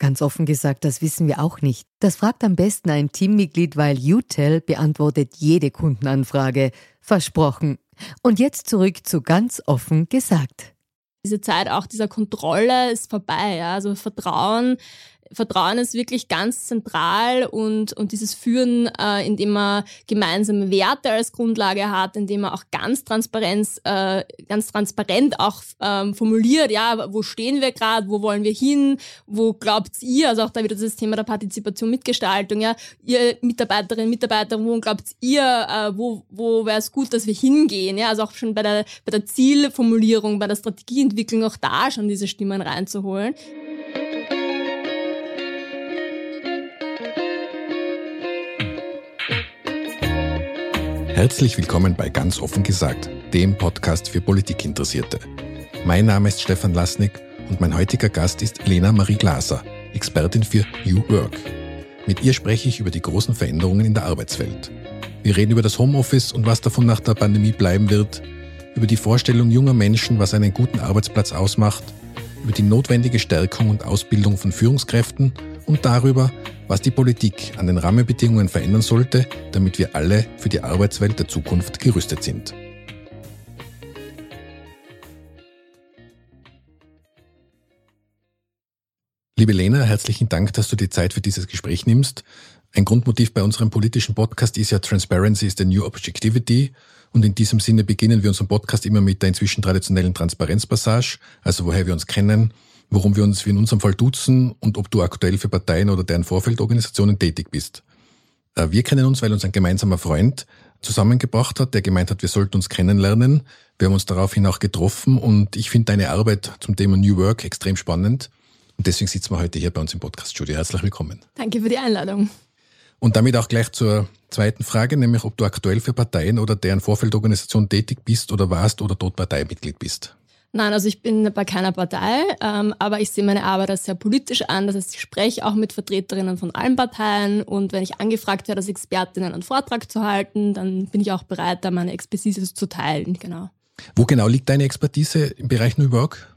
Ganz offen gesagt, das wissen wir auch nicht. Das fragt am besten ein Teammitglied, weil UTEL beantwortet jede Kundenanfrage. Versprochen. Und jetzt zurück zu ganz offen gesagt. Diese Zeit auch dieser Kontrolle ist vorbei. Ja? Also Vertrauen Vertrauen ist wirklich ganz zentral und, und dieses Führen, äh, indem man gemeinsame Werte als Grundlage hat, indem man auch ganz Transparenz, äh, ganz transparent auch ähm, formuliert, ja, wo stehen wir gerade, wo wollen wir hin, wo glaubt ihr, also auch da wieder das Thema der Partizipation, Mitgestaltung, ja, ihr Mitarbeiterinnen, Mitarbeiter, wo glaubt ihr, äh, wo, wo wäre es gut, dass wir hingehen, ja, also auch schon bei der, bei der Zielformulierung, bei der Strategieentwicklung auch da schon diese Stimmen reinzuholen. Herzlich willkommen bei Ganz offen gesagt, dem Podcast für Politikinteressierte. Mein Name ist Stefan Lasnik und mein heutiger Gast ist Lena Marie Glaser, Expertin für New Work. Mit ihr spreche ich über die großen Veränderungen in der Arbeitswelt. Wir reden über das Homeoffice und was davon nach der Pandemie bleiben wird, über die Vorstellung junger Menschen, was einen guten Arbeitsplatz ausmacht, über die notwendige Stärkung und Ausbildung von Führungskräften und darüber, was die Politik an den Rahmenbedingungen verändern sollte, damit wir alle für die Arbeitswelt der Zukunft gerüstet sind. Liebe Lena, herzlichen Dank, dass du die Zeit für dieses Gespräch nimmst. Ein Grundmotiv bei unserem politischen Podcast ist ja Transparency is the New Objectivity. Und in diesem Sinne beginnen wir unseren Podcast immer mit der inzwischen traditionellen Transparenzpassage, also woher wir uns kennen, worum wir uns wie in unserem Fall duzen und ob du aktuell für Parteien oder deren Vorfeldorganisationen tätig bist. Äh, wir kennen uns, weil uns ein gemeinsamer Freund zusammengebracht hat, der gemeint hat, wir sollten uns kennenlernen. Wir haben uns daraufhin auch getroffen und ich finde deine Arbeit zum Thema New Work extrem spannend. Und deswegen sitzen wir heute hier bei uns im Podcast-Studio. Herzlich willkommen. Danke für die Einladung. Und damit auch gleich zur zweiten Frage, nämlich ob du aktuell für Parteien oder deren Vorfeldorganisation tätig bist oder warst oder dort Parteimitglied bist. Nein, also ich bin bei keiner Partei, ähm, aber ich sehe meine Arbeit als sehr politisch an. Das heißt, ich spreche auch mit Vertreterinnen von allen Parteien und wenn ich angefragt werde, als Expertin einen Vortrag zu halten, dann bin ich auch bereit, da meine Expertise zu teilen. Genau. Wo genau liegt deine Expertise im Bereich New Work?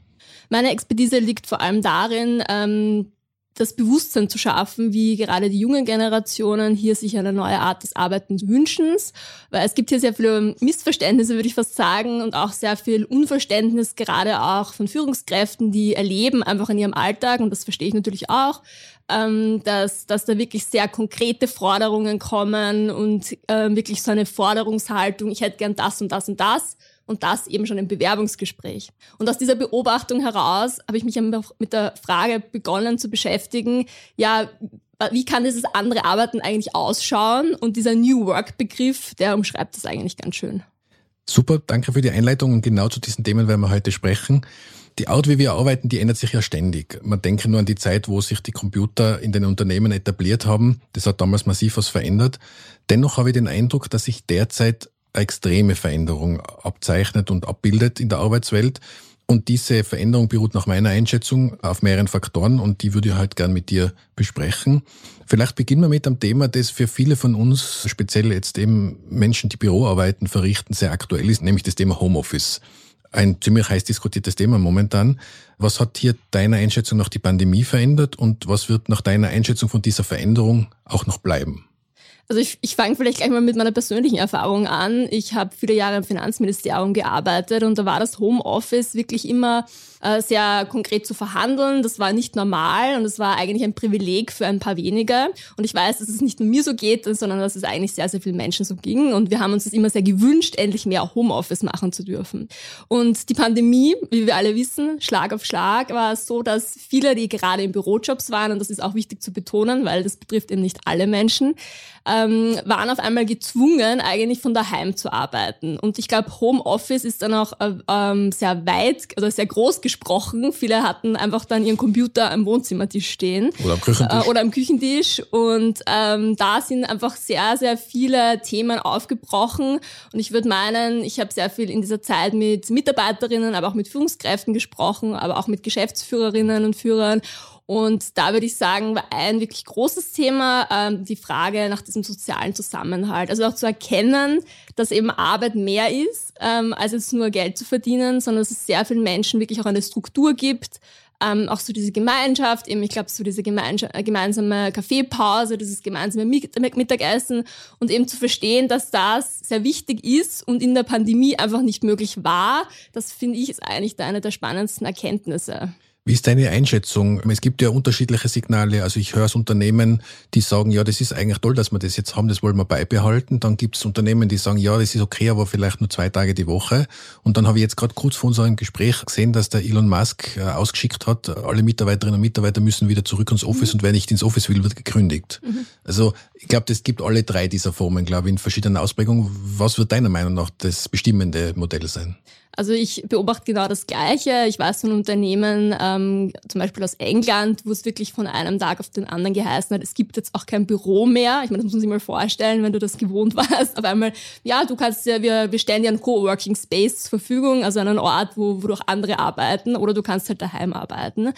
Meine Expertise liegt vor allem darin, ähm, das Bewusstsein zu schaffen, wie gerade die jungen Generationen hier sich eine neue Art des Arbeitens wünschen. Weil es gibt hier sehr viele Missverständnisse, würde ich fast sagen, und auch sehr viel Unverständnis, gerade auch von Führungskräften, die erleben einfach in ihrem Alltag, und das verstehe ich natürlich auch, ähm, dass, dass da wirklich sehr konkrete Forderungen kommen und äh, wirklich so eine Forderungshaltung, ich hätte gern das und das und das und das eben schon im Bewerbungsgespräch. Und aus dieser Beobachtung heraus habe ich mich mit der Frage begonnen zu beschäftigen, ja, wie kann dieses andere Arbeiten eigentlich ausschauen? Und dieser New Work-Begriff, der umschreibt das eigentlich ganz schön. Super, danke für die Einleitung und genau zu diesen Themen werden wir heute sprechen. Die Art, wie wir arbeiten, die ändert sich ja ständig. Man denke nur an die Zeit, wo sich die Computer in den Unternehmen etabliert haben. Das hat damals massiv was verändert. Dennoch habe ich den Eindruck, dass sich derzeit extreme Veränderung abzeichnet und abbildet in der Arbeitswelt. Und diese Veränderung beruht nach meiner Einschätzung auf mehreren Faktoren und die würde ich halt gern mit dir besprechen. Vielleicht beginnen wir mit einem Thema, das für viele von uns, speziell jetzt eben Menschen, die Büroarbeiten verrichten, sehr aktuell ist, nämlich das Thema Homeoffice. Ein ziemlich heiß diskutiertes Thema momentan. Was hat hier deiner Einschätzung nach die Pandemie verändert und was wird nach deiner Einschätzung von dieser Veränderung auch noch bleiben? Also ich, ich fange vielleicht gleich mal mit meiner persönlichen Erfahrung an. Ich habe viele Jahre im Finanzministerium gearbeitet und da war das Homeoffice wirklich immer äh, sehr konkret zu verhandeln. Das war nicht normal und es war eigentlich ein Privileg für ein paar wenige. Und ich weiß, dass es nicht nur mir so geht, sondern dass es eigentlich sehr, sehr vielen Menschen so ging. Und wir haben uns das immer sehr gewünscht, endlich mehr Homeoffice machen zu dürfen. Und die Pandemie, wie wir alle wissen, Schlag auf Schlag, war es so, dass viele, die gerade in Bürojobs waren, und das ist auch wichtig zu betonen, weil das betrifft eben nicht alle Menschen, ähm, waren auf einmal gezwungen, eigentlich von daheim zu arbeiten. Und ich glaube, Homeoffice ist dann auch äh, ähm, sehr weit, also sehr groß gesprochen. Viele hatten einfach dann ihren Computer am Wohnzimmertisch stehen. Oder am Küchentisch. Äh, oder am Küchentisch. Und ähm, da sind einfach sehr, sehr viele Themen aufgebrochen. Und ich würde meinen, ich habe sehr viel in dieser Zeit mit Mitarbeiterinnen, aber auch mit Führungskräften gesprochen, aber auch mit Geschäftsführerinnen und Führern. Und da würde ich sagen, war ein wirklich großes Thema ähm, die Frage nach diesem sozialen Zusammenhalt. Also auch zu erkennen, dass eben Arbeit mehr ist, ähm, als jetzt nur Geld zu verdienen, sondern dass es sehr vielen Menschen wirklich auch eine Struktur gibt, ähm, auch so diese Gemeinschaft, eben ich glaube so diese äh, gemeinsame Kaffeepause, dieses gemeinsame Mittagessen und eben zu verstehen, dass das sehr wichtig ist und in der Pandemie einfach nicht möglich war, das finde ich ist eigentlich eine der spannendsten Erkenntnisse. Wie ist deine Einschätzung? Es gibt ja unterschiedliche Signale. Also ich höre es Unternehmen, die sagen, ja, das ist eigentlich toll, dass wir das jetzt haben, das wollen wir beibehalten. Dann gibt es Unternehmen, die sagen, ja, das ist okay, aber vielleicht nur zwei Tage die Woche. Und dann habe ich jetzt gerade kurz vor unserem Gespräch gesehen, dass der Elon Musk äh, ausgeschickt hat, alle Mitarbeiterinnen und Mitarbeiter müssen wieder zurück ins Office mhm. und wer nicht ins Office will, wird gekündigt. Mhm. Also ich glaube, das gibt alle drei dieser Formen, glaube ich, in verschiedenen Ausprägungen. Was wird deiner Meinung nach das bestimmende Modell sein? Also ich beobachte genau das Gleiche. Ich weiß von Unternehmen, ähm, zum Beispiel aus England, wo es wirklich von einem Tag auf den anderen geheißen hat, es gibt jetzt auch kein Büro mehr. Ich meine, das muss man sich mal vorstellen, wenn du das gewohnt warst. Auf einmal, ja, du kannst ja, wir, wir stellen dir einen Coworking Space zur Verfügung, also einen Ort, wo, wo auch andere arbeiten, oder du kannst halt daheim arbeiten.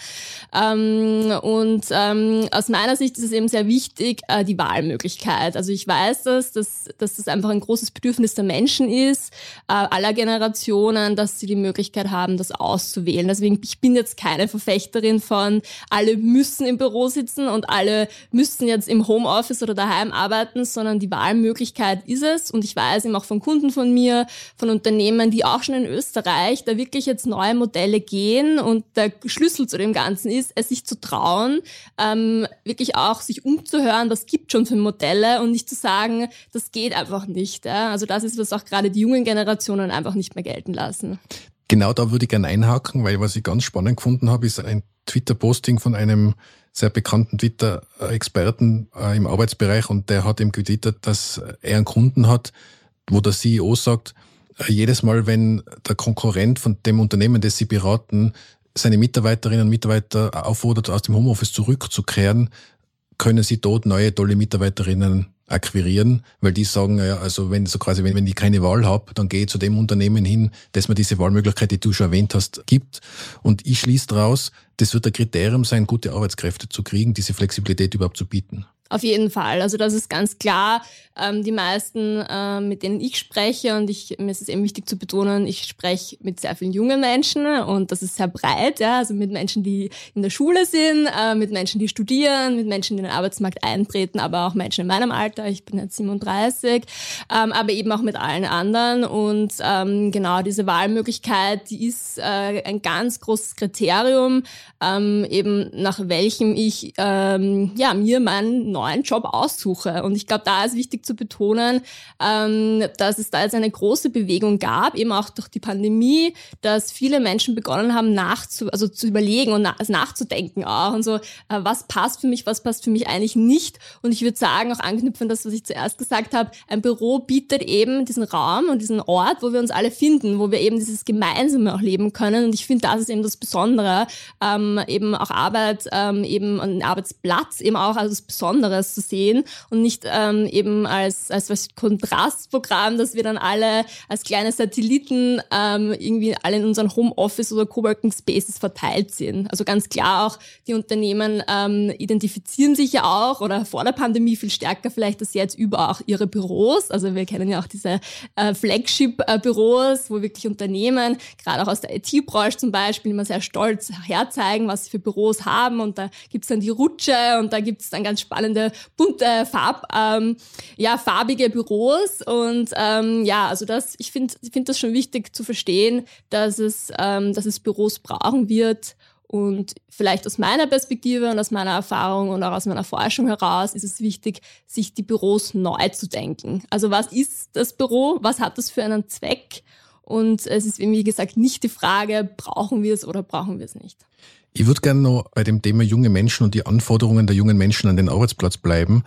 Ähm, und ähm, aus meiner Sicht ist es eben sehr wichtig, äh, die Wahlmöglichkeit. Also ich weiß das, dass, dass das einfach ein großes Bedürfnis der Menschen ist, äh, aller Generationen lernen, dass sie die Möglichkeit haben, das auszuwählen. Deswegen, ich bin jetzt keine Verfechterin von, alle müssen im Büro sitzen und alle müssen jetzt im Homeoffice oder daheim arbeiten, sondern die Wahlmöglichkeit ist es. Und ich weiß eben auch von Kunden von mir, von Unternehmen, die auch schon in Österreich da wirklich jetzt neue Modelle gehen und der Schlüssel zu dem Ganzen ist, es sich zu trauen, ähm, wirklich auch sich umzuhören, was gibt schon für Modelle und nicht zu sagen, das geht einfach nicht. Ja? Also das ist, was auch gerade die jungen Generationen einfach nicht mehr gelten lassen lassen. Genau da würde ich gerne einhaken, weil was ich ganz spannend gefunden habe, ist ein Twitter-Posting von einem sehr bekannten Twitter-Experten äh, im Arbeitsbereich und der hat ihm getwittert, dass er einen Kunden hat, wo der CEO sagt, äh, jedes Mal, wenn der Konkurrent von dem Unternehmen, das sie beraten, seine Mitarbeiterinnen und Mitarbeiter auffordert, aus dem Homeoffice zurückzukehren, können sie dort neue tolle Mitarbeiterinnen akquirieren, weil die sagen, ja, also wenn so quasi, wenn, wenn ich keine Wahl habe, dann gehe ich zu dem Unternehmen hin, dass mir diese Wahlmöglichkeit, die du schon erwähnt hast, gibt. Und ich schließe daraus, das wird ein Kriterium sein, gute Arbeitskräfte zu kriegen, diese Flexibilität überhaupt zu bieten. Auf jeden Fall. Also das ist ganz klar. Ähm, die meisten, äh, mit denen ich spreche, und ich, mir ist es eben wichtig zu betonen, ich spreche mit sehr vielen jungen Menschen und das ist sehr breit, ja, also mit Menschen, die in der Schule sind, äh, mit Menschen, die studieren, mit Menschen, die in den Arbeitsmarkt eintreten, aber auch Menschen in meinem Alter. Ich bin jetzt 37, ähm, aber eben auch mit allen anderen. Und ähm, genau diese Wahlmöglichkeit, die ist äh, ein ganz großes Kriterium, ähm, eben nach welchem ich ähm, ja mir meinen neuen Job aussuche. Und ich glaube, da ist wichtig zu betonen, ähm, dass es da jetzt eine große Bewegung gab, eben auch durch die Pandemie, dass viele Menschen begonnen haben, nachzu, also zu überlegen und nach, also nachzudenken auch und so, äh, was passt für mich, was passt für mich eigentlich nicht. Und ich würde sagen, auch anknüpfen das, was ich zuerst gesagt habe, ein Büro bietet eben diesen Raum und diesen Ort, wo wir uns alle finden, wo wir eben dieses Gemeinsame auch leben können. Und ich finde, das ist eben das Besondere, ähm, eben auch Arbeit, ähm, eben ein Arbeitsplatz, eben auch als das Besondere anderes zu sehen und nicht ähm, eben als, als was Kontrastprogramm, dass wir dann alle als kleine Satelliten ähm, irgendwie alle in unseren Homeoffice oder Coworking Spaces verteilt sind. Also ganz klar auch, die Unternehmen ähm, identifizieren sich ja auch oder vor der Pandemie viel stärker vielleicht als jetzt über auch ihre Büros. Also wir kennen ja auch diese äh, Flagship-Büros, wo wirklich Unternehmen, gerade auch aus der IT-Branche zum Beispiel, immer sehr stolz herzeigen, was sie für Büros haben und da gibt's dann die Rutsche und da gibt's dann ganz spannende bunte, Farb, ähm, ja, farbige Büros. Und ähm, ja, also das, ich finde ich finde das schon wichtig zu verstehen, dass es, ähm, dass es Büros brauchen wird. Und vielleicht aus meiner Perspektive und aus meiner Erfahrung und auch aus meiner Forschung heraus ist es wichtig, sich die Büros neu zu denken. Also was ist das Büro? Was hat das für einen Zweck? Und es ist, wie gesagt, nicht die Frage, brauchen wir es oder brauchen wir es nicht. Ich würde gerne noch bei dem Thema junge Menschen und die Anforderungen der jungen Menschen an den Arbeitsplatz bleiben.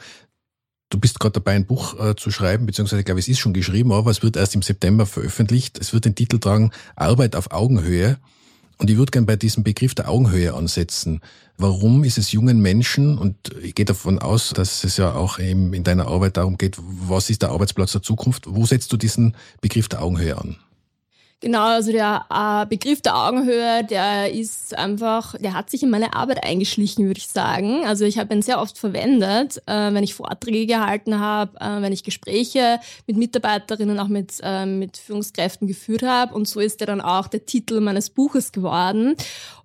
Du bist gerade dabei, ein Buch äh, zu schreiben, beziehungsweise ich glaube, es ist schon geschrieben, aber es wird erst im September veröffentlicht. Es wird den Titel tragen Arbeit auf Augenhöhe. Und ich würde gerne bei diesem Begriff der Augenhöhe ansetzen. Warum ist es jungen Menschen, und ich gehe davon aus, dass es ja auch eben in deiner Arbeit darum geht, was ist der Arbeitsplatz der Zukunft, wo setzt du diesen Begriff der Augenhöhe an? Genau, also der äh, Begriff der Augenhöhe, der ist einfach, der hat sich in meine Arbeit eingeschlichen, würde ich sagen. Also ich habe ihn sehr oft verwendet, äh, wenn ich Vorträge gehalten habe, äh, wenn ich Gespräche mit Mitarbeiterinnen, auch mit, äh, mit Führungskräften geführt habe. Und so ist er dann auch der Titel meines Buches geworden.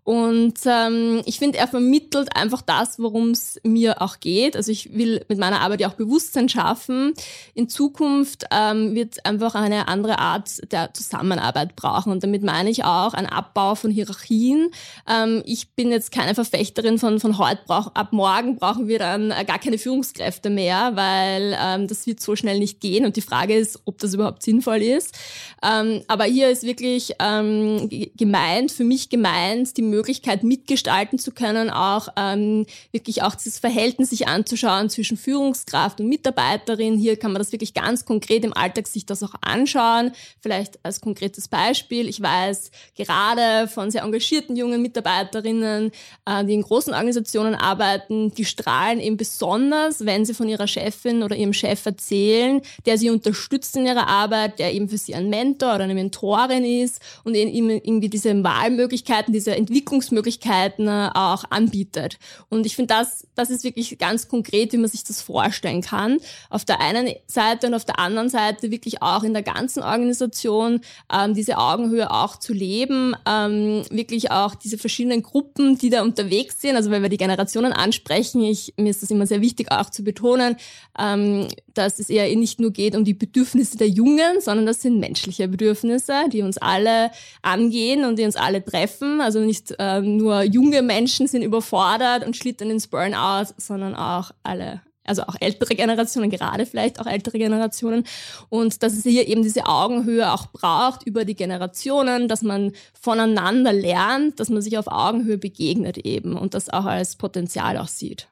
Und ähm, ich finde, er vermittelt einfach das, worum es mir auch geht. Also ich will mit meiner Arbeit ja auch Bewusstsein schaffen. In Zukunft ähm, wird einfach eine andere Art der Zusammenarbeit brauchen. Und damit meine ich auch ein Abbau von Hierarchien. Ähm, ich bin jetzt keine Verfechterin von, von heute, brauch, ab morgen brauchen wir dann gar keine Führungskräfte mehr, weil ähm, das wird so schnell nicht gehen. Und die Frage ist, ob das überhaupt sinnvoll ist. Ähm, aber hier ist wirklich ähm, gemeint, für mich gemeint, die Möglichkeit mitgestalten zu können, auch ähm, wirklich auch dieses Verhältnis sich anzuschauen zwischen Führungskraft und Mitarbeiterin. Hier kann man das wirklich ganz konkret im Alltag sich das auch anschauen. Vielleicht als konkretes Beispiel. Ich weiß gerade von sehr engagierten jungen Mitarbeiterinnen, äh, die in großen Organisationen arbeiten, die strahlen eben besonders, wenn sie von ihrer Chefin oder ihrem Chef erzählen, der sie unterstützt in ihrer Arbeit, der eben für sie ein Mentor oder eine Mentorin ist und ihnen irgendwie diese Wahlmöglichkeiten, diese Entwicklung Entwicklungsmöglichkeiten äh, auch anbietet. Und ich finde, das, das ist wirklich ganz konkret, wie man sich das vorstellen kann. Auf der einen Seite und auf der anderen Seite wirklich auch in der ganzen Organisation ähm, diese Augenhöhe auch zu leben, ähm, wirklich auch diese verschiedenen Gruppen, die da unterwegs sind, also wenn wir die Generationen ansprechen, ich, mir ist das immer sehr wichtig auch zu betonen, ähm, dass es eher nicht nur geht um die Bedürfnisse der Jungen, sondern das sind menschliche Bedürfnisse, die uns alle angehen und die uns alle treffen. Also nicht äh, nur junge Menschen sind überfordert und schlittern ins Burnout, sondern auch alle also auch ältere Generationen, gerade vielleicht auch ältere Generationen. Und dass es hier eben diese Augenhöhe auch braucht über die Generationen, dass man voneinander lernt, dass man sich auf Augenhöhe begegnet eben und das auch als Potenzial auch sieht.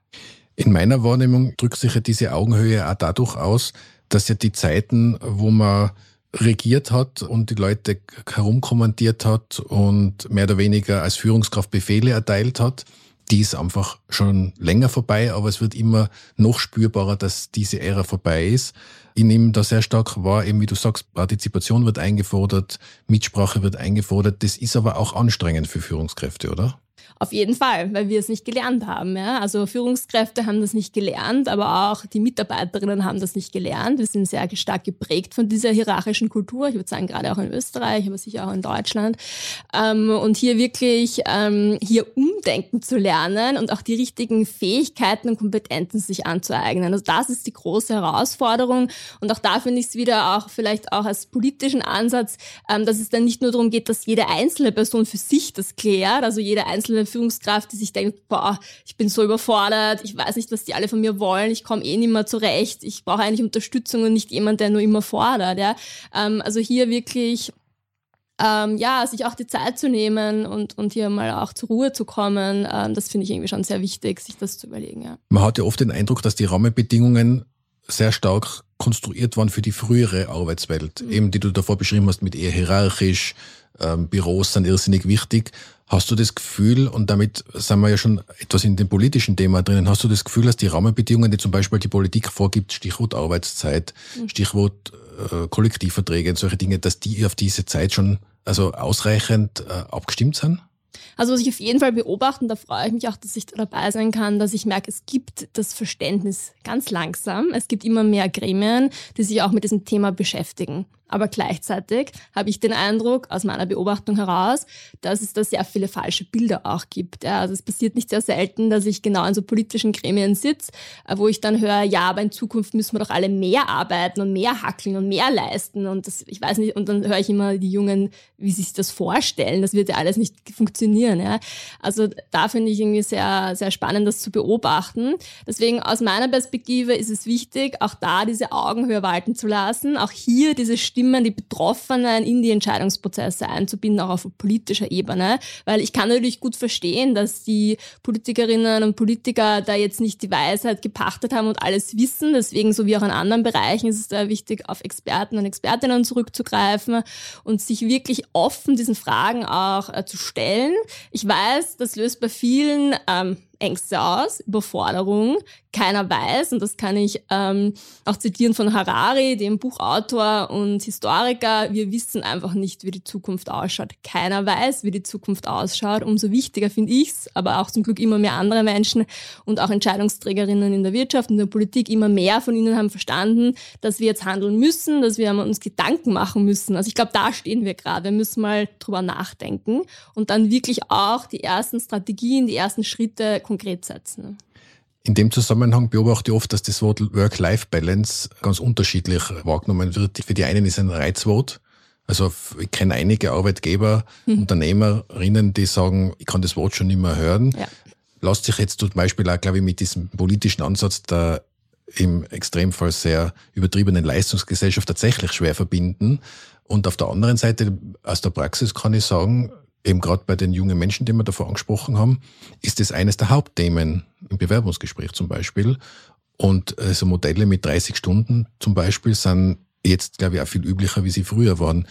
In meiner Wahrnehmung drückt sich ja diese Augenhöhe auch dadurch aus, dass ja die Zeiten, wo man regiert hat und die Leute herumkommandiert hat und mehr oder weniger als Führungskraft Befehle erteilt hat, die ist einfach schon länger vorbei, aber es wird immer noch spürbarer, dass diese Ära vorbei ist. Ich nehme da sehr stark wahr, eben wie du sagst, Partizipation wird eingefordert, Mitsprache wird eingefordert. Das ist aber auch anstrengend für Führungskräfte, oder? Auf jeden Fall, weil wir es nicht gelernt haben. Ja? Also Führungskräfte haben das nicht gelernt, aber auch die Mitarbeiterinnen haben das nicht gelernt. Wir sind sehr stark geprägt von dieser hierarchischen Kultur. Ich würde sagen, gerade auch in Österreich, aber sicher auch in Deutschland. Ähm, und hier wirklich ähm, hier umdenken zu lernen und auch die richtigen Fähigkeiten und Kompetenzen sich anzueignen. Also das ist die große Herausforderung. Und auch da finde ich es wieder auch vielleicht auch als politischen Ansatz, ähm, dass es dann nicht nur darum geht, dass jede einzelne Person für sich das klärt, also jede einzelne Führungskraft, die sich denkt, boah, ich bin so überfordert, ich weiß nicht, was die alle von mir wollen, ich komme eh nicht mehr zurecht, ich brauche eigentlich Unterstützung und nicht jemand, der nur immer fordert. Ja? Ähm, also hier wirklich ähm, ja, sich auch die Zeit zu nehmen und, und hier mal auch zur Ruhe zu kommen, ähm, das finde ich irgendwie schon sehr wichtig, sich das zu überlegen. Ja. Man hat ja oft den Eindruck, dass die Rahmenbedingungen sehr stark konstruiert waren für die frühere Arbeitswelt, mhm. eben die du davor beschrieben hast, mit eher hierarchisch, ähm, Büros sind irrsinnig wichtig. Hast du das Gefühl, und damit sind wir ja schon etwas in dem politischen Thema drinnen, hast du das Gefühl, dass die Rahmenbedingungen, die zum Beispiel die Politik vorgibt, Stichwort Arbeitszeit, mhm. Stichwort äh, Kollektivverträge und solche Dinge, dass die auf diese Zeit schon also ausreichend äh, abgestimmt sind? Also was ich auf jeden Fall beobachten, da freue ich mich auch, dass ich dabei sein kann, dass ich merke, es gibt das Verständnis ganz langsam. Es gibt immer mehr Gremien, die sich auch mit diesem Thema beschäftigen. Aber gleichzeitig habe ich den Eindruck, aus meiner Beobachtung heraus, dass es da sehr viele falsche Bilder auch gibt. Ja, also es passiert nicht sehr selten, dass ich genau in so politischen Gremien sitze, äh, wo ich dann höre, ja, aber in Zukunft müssen wir doch alle mehr arbeiten und mehr hackeln und mehr leisten. Und das, ich weiß nicht, und dann höre ich immer die Jungen, wie sie sich das vorstellen. Das wird ja alles nicht funktionieren. Ja. Also da finde ich irgendwie sehr, sehr spannend, das zu beobachten. Deswegen aus meiner Perspektive ist es wichtig, auch da diese Augenhöhe walten zu lassen, auch hier diese Stimme Stimmen, die Betroffenen in die Entscheidungsprozesse einzubinden, auch auf politischer Ebene. Weil ich kann natürlich gut verstehen, dass die Politikerinnen und Politiker da jetzt nicht die Weisheit gepachtet haben und alles wissen. Deswegen, so wie auch in anderen Bereichen, ist es da wichtig, auf Experten und Expertinnen zurückzugreifen und sich wirklich offen diesen Fragen auch äh, zu stellen. Ich weiß, das löst bei vielen ähm, Ängste aus, Überforderung, keiner weiß, und das kann ich ähm, auch zitieren von Harari, dem Buchautor und Historiker, wir wissen einfach nicht, wie die Zukunft ausschaut. Keiner weiß, wie die Zukunft ausschaut. Umso wichtiger finde ich's, aber auch zum Glück immer mehr andere Menschen und auch Entscheidungsträgerinnen in der Wirtschaft, in der Politik, immer mehr von ihnen haben verstanden, dass wir jetzt handeln müssen, dass wir uns Gedanken machen müssen. Also ich glaube, da stehen wir gerade. Wir müssen mal drüber nachdenken und dann wirklich auch die ersten Strategien, die ersten Schritte konkret setzen. In dem Zusammenhang beobachte ich oft, dass das Wort Work-Life-Balance ganz unterschiedlich wahrgenommen wird. Für die einen ist ein Reizwort. Also ich kenne einige Arbeitgeber, hm. Unternehmerinnen, die sagen, ich kann das Wort schon nicht mehr hören. Ja. Lässt sich jetzt zum Beispiel auch, glaube ich, mit diesem politischen Ansatz der im Extremfall sehr übertriebenen Leistungsgesellschaft tatsächlich schwer verbinden. Und auf der anderen Seite, aus der Praxis kann ich sagen, eben gerade bei den jungen Menschen, die wir davor angesprochen haben, ist es eines der Hauptthemen im Bewerbungsgespräch zum Beispiel. Und äh, so Modelle mit 30 Stunden zum Beispiel sind jetzt, glaube ich, auch viel üblicher, wie sie früher waren.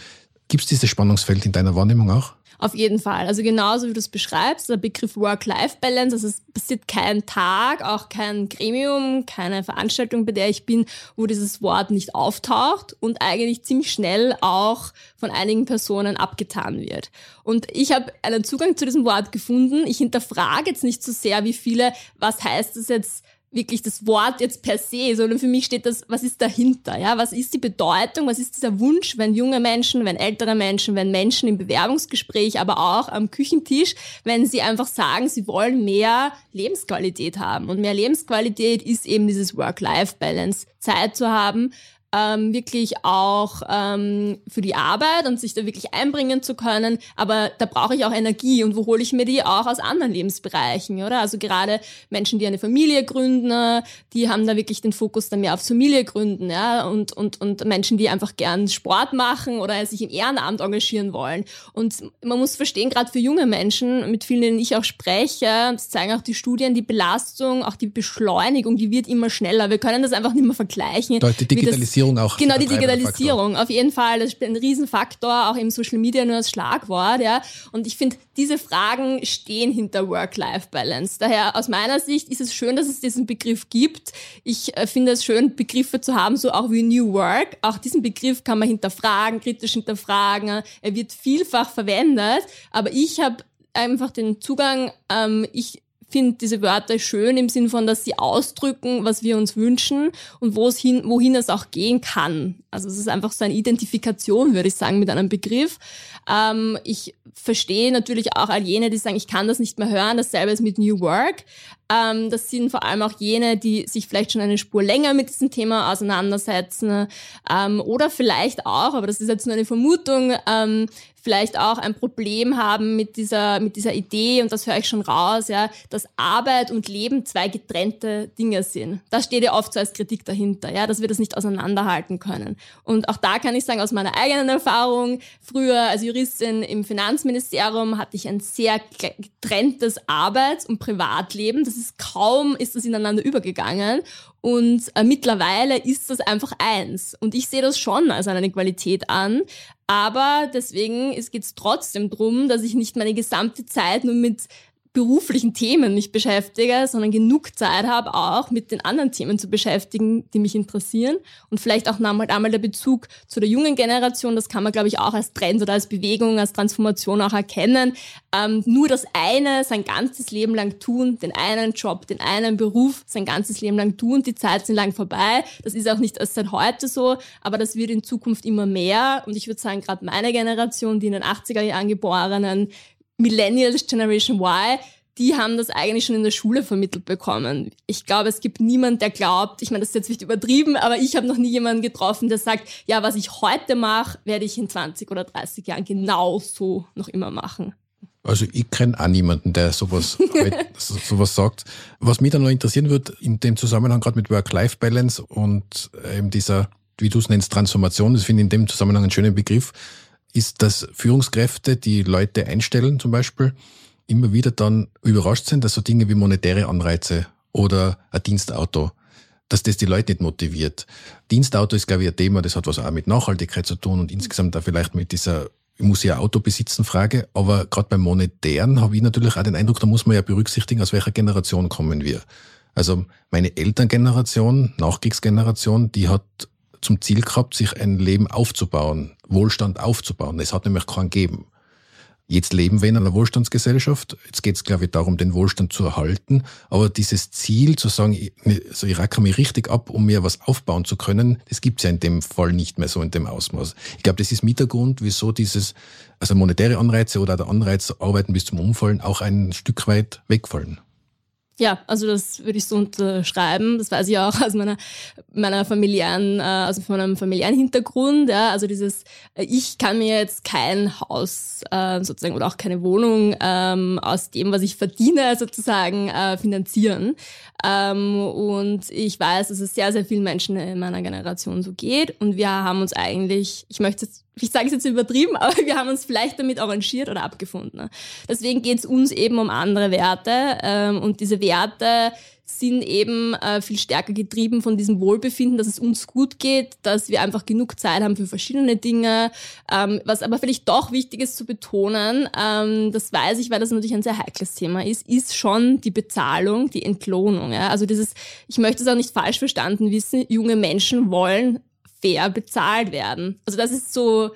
Gibt es dieses Spannungsfeld in deiner Wahrnehmung auch? Auf jeden Fall. Also genauso wie du es beschreibst, der Begriff Work-Life-Balance, also es passiert kein Tag, auch kein Gremium, keine Veranstaltung, bei der ich bin, wo dieses Wort nicht auftaucht und eigentlich ziemlich schnell auch von einigen Personen abgetan wird. Und ich habe einen Zugang zu diesem Wort gefunden. Ich hinterfrage jetzt nicht so sehr, wie viele, was heißt das jetzt wirklich das Wort jetzt per se, sondern für mich steht das, was ist dahinter, ja? Was ist die Bedeutung, was ist dieser Wunsch, wenn junge Menschen, wenn ältere Menschen, wenn Menschen im Bewerbungsgespräch, aber auch am Küchentisch, wenn sie einfach sagen, sie wollen mehr Lebensqualität haben. Und mehr Lebensqualität ist eben dieses Work-Life-Balance. Zeit zu haben, ähm, wirklich auch ähm, für die Arbeit und sich da wirklich einbringen zu können. Aber da brauche ich auch Energie und wo hole ich mir die auch aus anderen Lebensbereichen, oder? Also gerade Menschen, die eine Familie gründen, die haben da wirklich den Fokus dann mehr auf Familie gründen, ja, und, und, und Menschen, die einfach gern Sport machen oder sich im Ehrenamt engagieren wollen. Und man muss verstehen, gerade für junge Menschen, mit vielen, denen ich auch spreche, das zeigen auch die Studien, die Belastung, auch die Beschleunigung, die wird immer schneller. Wir können das einfach nicht mehr vergleichen. Die Digitalisierung Digitalisierung auch. Genau, die Digitalisierung, auf jeden Fall. Das spielt ein Riesenfaktor, auch im Social Media nur als Schlagwort, ja. Und ich finde, diese Fragen stehen hinter Work-Life-Balance. Daher aus meiner Sicht ist es schön, dass es diesen Begriff gibt. Ich äh, finde es schön, Begriffe zu haben, so auch wie New Work. Auch diesen Begriff kann man hinterfragen, kritisch hinterfragen. Er wird vielfach verwendet, aber ich habe einfach den Zugang, ähm, ich finde diese Wörter schön im Sinn von, dass sie ausdrücken, was wir uns wünschen und hin, wohin es auch gehen kann. Also es ist einfach so eine Identifikation, würde ich sagen, mit einem Begriff. Ähm, ich verstehe natürlich auch all jene, die sagen, ich kann das nicht mehr hören. Dasselbe ist mit New Work. Ähm, das sind vor allem auch jene, die sich vielleicht schon eine Spur länger mit diesem Thema auseinandersetzen ähm, oder vielleicht auch, aber das ist jetzt nur eine Vermutung, ähm, vielleicht auch ein Problem haben mit dieser, mit dieser Idee, und das höre ich schon raus, ja, dass Arbeit und Leben zwei getrennte Dinge sind. Das steht ja oft so als Kritik dahinter, ja, dass wir das nicht auseinanderhalten können. Und auch da kann ich sagen, aus meiner eigenen Erfahrung, früher als Juristin im Finanzministerium hatte ich ein sehr getrenntes Arbeits- und Privatleben. Das ist kaum, ist das ineinander übergegangen. Und äh, mittlerweile ist das einfach eins. Und ich sehe das schon als eine Qualität an. Aber deswegen geht es trotzdem drum, dass ich nicht meine gesamte Zeit nur mit beruflichen Themen mich beschäftige, sondern genug Zeit habe, auch mit den anderen Themen zu beschäftigen, die mich interessieren. Und vielleicht auch einmal, einmal der Bezug zu der jungen Generation, das kann man, glaube ich, auch als Trend oder als Bewegung, als Transformation auch erkennen. Ähm, nur das eine sein ganzes Leben lang tun, den einen Job, den einen Beruf sein ganzes Leben lang tun, die Zeit sind lang vorbei. Das ist auch nicht erst seit heute so, aber das wird in Zukunft immer mehr. Und ich würde sagen, gerade meine Generation, die in den 80er Jahren geborenen, Millennials, Generation Y, die haben das eigentlich schon in der Schule vermittelt bekommen. Ich glaube, es gibt niemand, der glaubt, ich meine, das ist jetzt nicht übertrieben, aber ich habe noch nie jemanden getroffen, der sagt, ja, was ich heute mache, werde ich in 20 oder 30 Jahren genauso noch immer machen. Also ich kenne auch niemanden, der sowas, halt, sowas sagt. Was mich dann noch interessieren wird, in dem Zusammenhang gerade mit Work-Life-Balance und eben dieser, wie du es nennst, Transformation, das finde ich in dem Zusammenhang einen schönen Begriff, ist, dass Führungskräfte, die Leute einstellen zum Beispiel, immer wieder dann überrascht sind, dass so Dinge wie monetäre Anreize oder ein Dienstauto, dass das die Leute nicht motiviert. Dienstauto ist, glaube ich, ein Thema, das hat was auch mit Nachhaltigkeit zu tun und insgesamt auch vielleicht mit dieser ich muss ja Auto besitzen, Frage, aber gerade beim Monetären habe ich natürlich auch den Eindruck, da muss man ja berücksichtigen, aus welcher Generation kommen wir. Also meine Elterngeneration, Nachkriegsgeneration, die hat zum Ziel gehabt, sich ein Leben aufzubauen, Wohlstand aufzubauen. Es hat nämlich keinen gegeben. Jetzt leben wir in einer Wohlstandsgesellschaft. Jetzt geht es, glaube ich, darum, den Wohlstand zu erhalten. Aber dieses Ziel zu sagen, ich, also ich racker mich richtig ab, um mir was aufbauen zu können, das gibt es ja in dem Fall nicht mehr so in dem Ausmaß. Ich glaube, das ist mit der Grund, wieso dieses, also monetäre Anreize oder der Anreiz, arbeiten bis zum Umfallen, auch ein Stück weit wegfallen. Ja, also das würde ich so unterschreiben. Das weiß ich auch aus meiner, meiner familiären, äh, also von meinem familiären Hintergrund. Ja, also dieses, äh, ich kann mir jetzt kein Haus äh, sozusagen oder auch keine Wohnung ähm, aus dem, was ich verdiene, sozusagen äh, finanzieren. Ähm, und ich weiß, dass es sehr, sehr vielen Menschen in meiner Generation so geht. Und wir haben uns eigentlich, ich möchte jetzt ich sage es jetzt übertrieben, aber wir haben uns vielleicht damit arrangiert oder abgefunden. Deswegen geht es uns eben um andere Werte ähm, und diese Werte sind eben äh, viel stärker getrieben von diesem Wohlbefinden, dass es uns gut geht, dass wir einfach genug Zeit haben für verschiedene Dinge. Ähm, was aber vielleicht doch wichtig ist zu betonen, ähm, das weiß ich, weil das natürlich ein sehr heikles Thema ist, ist schon die Bezahlung, die Entlohnung. Ja? Also dieses, ich möchte es auch nicht falsch verstanden wissen, junge Menschen wollen fair bezahlt werden. Also das ist so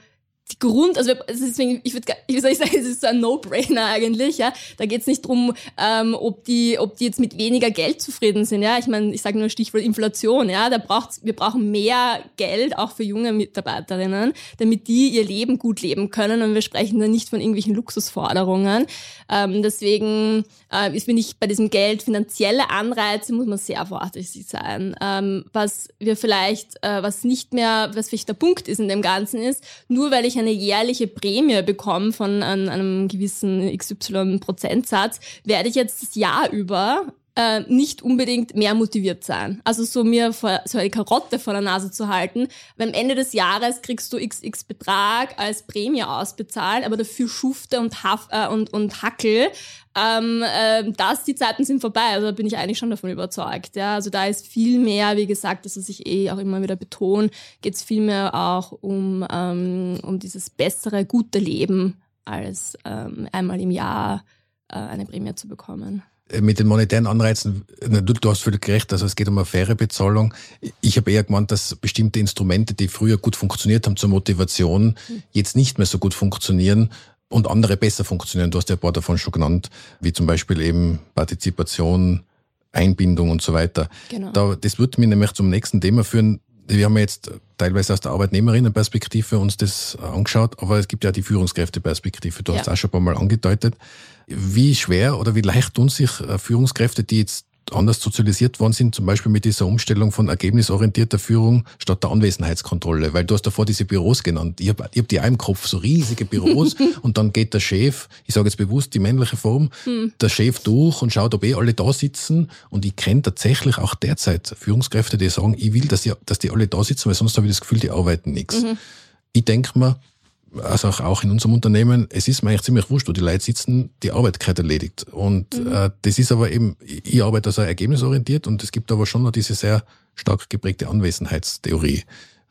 die Grund, also deswegen, ich würde, ich würde sagen, es ist so ein No-Brainer eigentlich, ja. Da geht es nicht drum, ähm, ob die, ob die jetzt mit weniger Geld zufrieden sind, ja. Ich meine, ich sage nur Stichwort Inflation, ja. Da braucht's, wir brauchen mehr Geld auch für junge Mitarbeiterinnen, damit die ihr Leben gut leben können. Und wir sprechen da nicht von irgendwelchen Luxusforderungen. Ähm, deswegen äh, ist, finde ich, bei diesem Geld finanzielle Anreize muss man sehr vorsichtig sein. Ähm, was wir vielleicht, äh, was nicht mehr, was vielleicht der Punkt ist in dem Ganzen ist, nur weil ich eine jährliche Prämie bekomme von einem, einem gewissen XY-Prozentsatz, werde ich jetzt das Jahr über äh, nicht unbedingt mehr motiviert sein. Also so mir vor, so eine Karotte vor der Nase zu halten. Weil am Ende des Jahres kriegst du XX Betrag als Prämie ausbezahlt, aber dafür Schufte und, Haf, äh, und, und Hackel. Ähm, äh, das, die Zeiten sind vorbei. Also da bin ich eigentlich schon davon überzeugt. Ja. Also da ist viel mehr, wie gesagt, das, was ich eh auch immer wieder betone, geht es viel mehr auch um, ähm, um dieses bessere, gute Leben, als ähm, einmal im Jahr äh, eine Prämie zu bekommen. Äh, mit den monetären Anreizen, du, du hast völlig recht, also es geht um eine faire Bezahlung. Ich habe eher gemeint, dass bestimmte Instrumente, die früher gut funktioniert haben zur Motivation, jetzt nicht mehr so gut funktionieren und andere besser funktionieren. Du hast ja ein paar davon schon genannt, wie zum Beispiel eben Partizipation, Einbindung und so weiter. Genau. Da, das würde mich nämlich zum nächsten Thema führen. Wir haben jetzt teilweise aus der Arbeitnehmerinnenperspektive uns das angeschaut, aber es gibt ja die Führungskräfteperspektive. Du ja. hast es auch schon ein paar Mal angedeutet. Wie schwer oder wie leicht tun sich äh, Führungskräfte, die jetzt anders sozialisiert worden sind, zum Beispiel mit dieser Umstellung von ergebnisorientierter Führung statt der Anwesenheitskontrolle, weil du hast davor diese Büros genannt. Ich habe ich hab die auch im Kopf, so riesige Büros und dann geht der Chef, ich sage jetzt bewusst die männliche Form, hm. der Chef durch und schaut, ob eh alle da sitzen und ich kenne tatsächlich auch derzeit Führungskräfte, die sagen, ich will, dass die, dass die alle da sitzen, weil sonst habe ich das Gefühl, die arbeiten nichts. Mhm. Ich denke mir, also auch in unserem Unternehmen, es ist mir eigentlich ziemlich wurscht, wo die Leute sitzen, die Arbeit gehört erledigt. Und mhm. äh, das ist aber eben, ich arbeite also ergebnisorientiert und es gibt aber schon noch diese sehr stark geprägte Anwesenheitstheorie.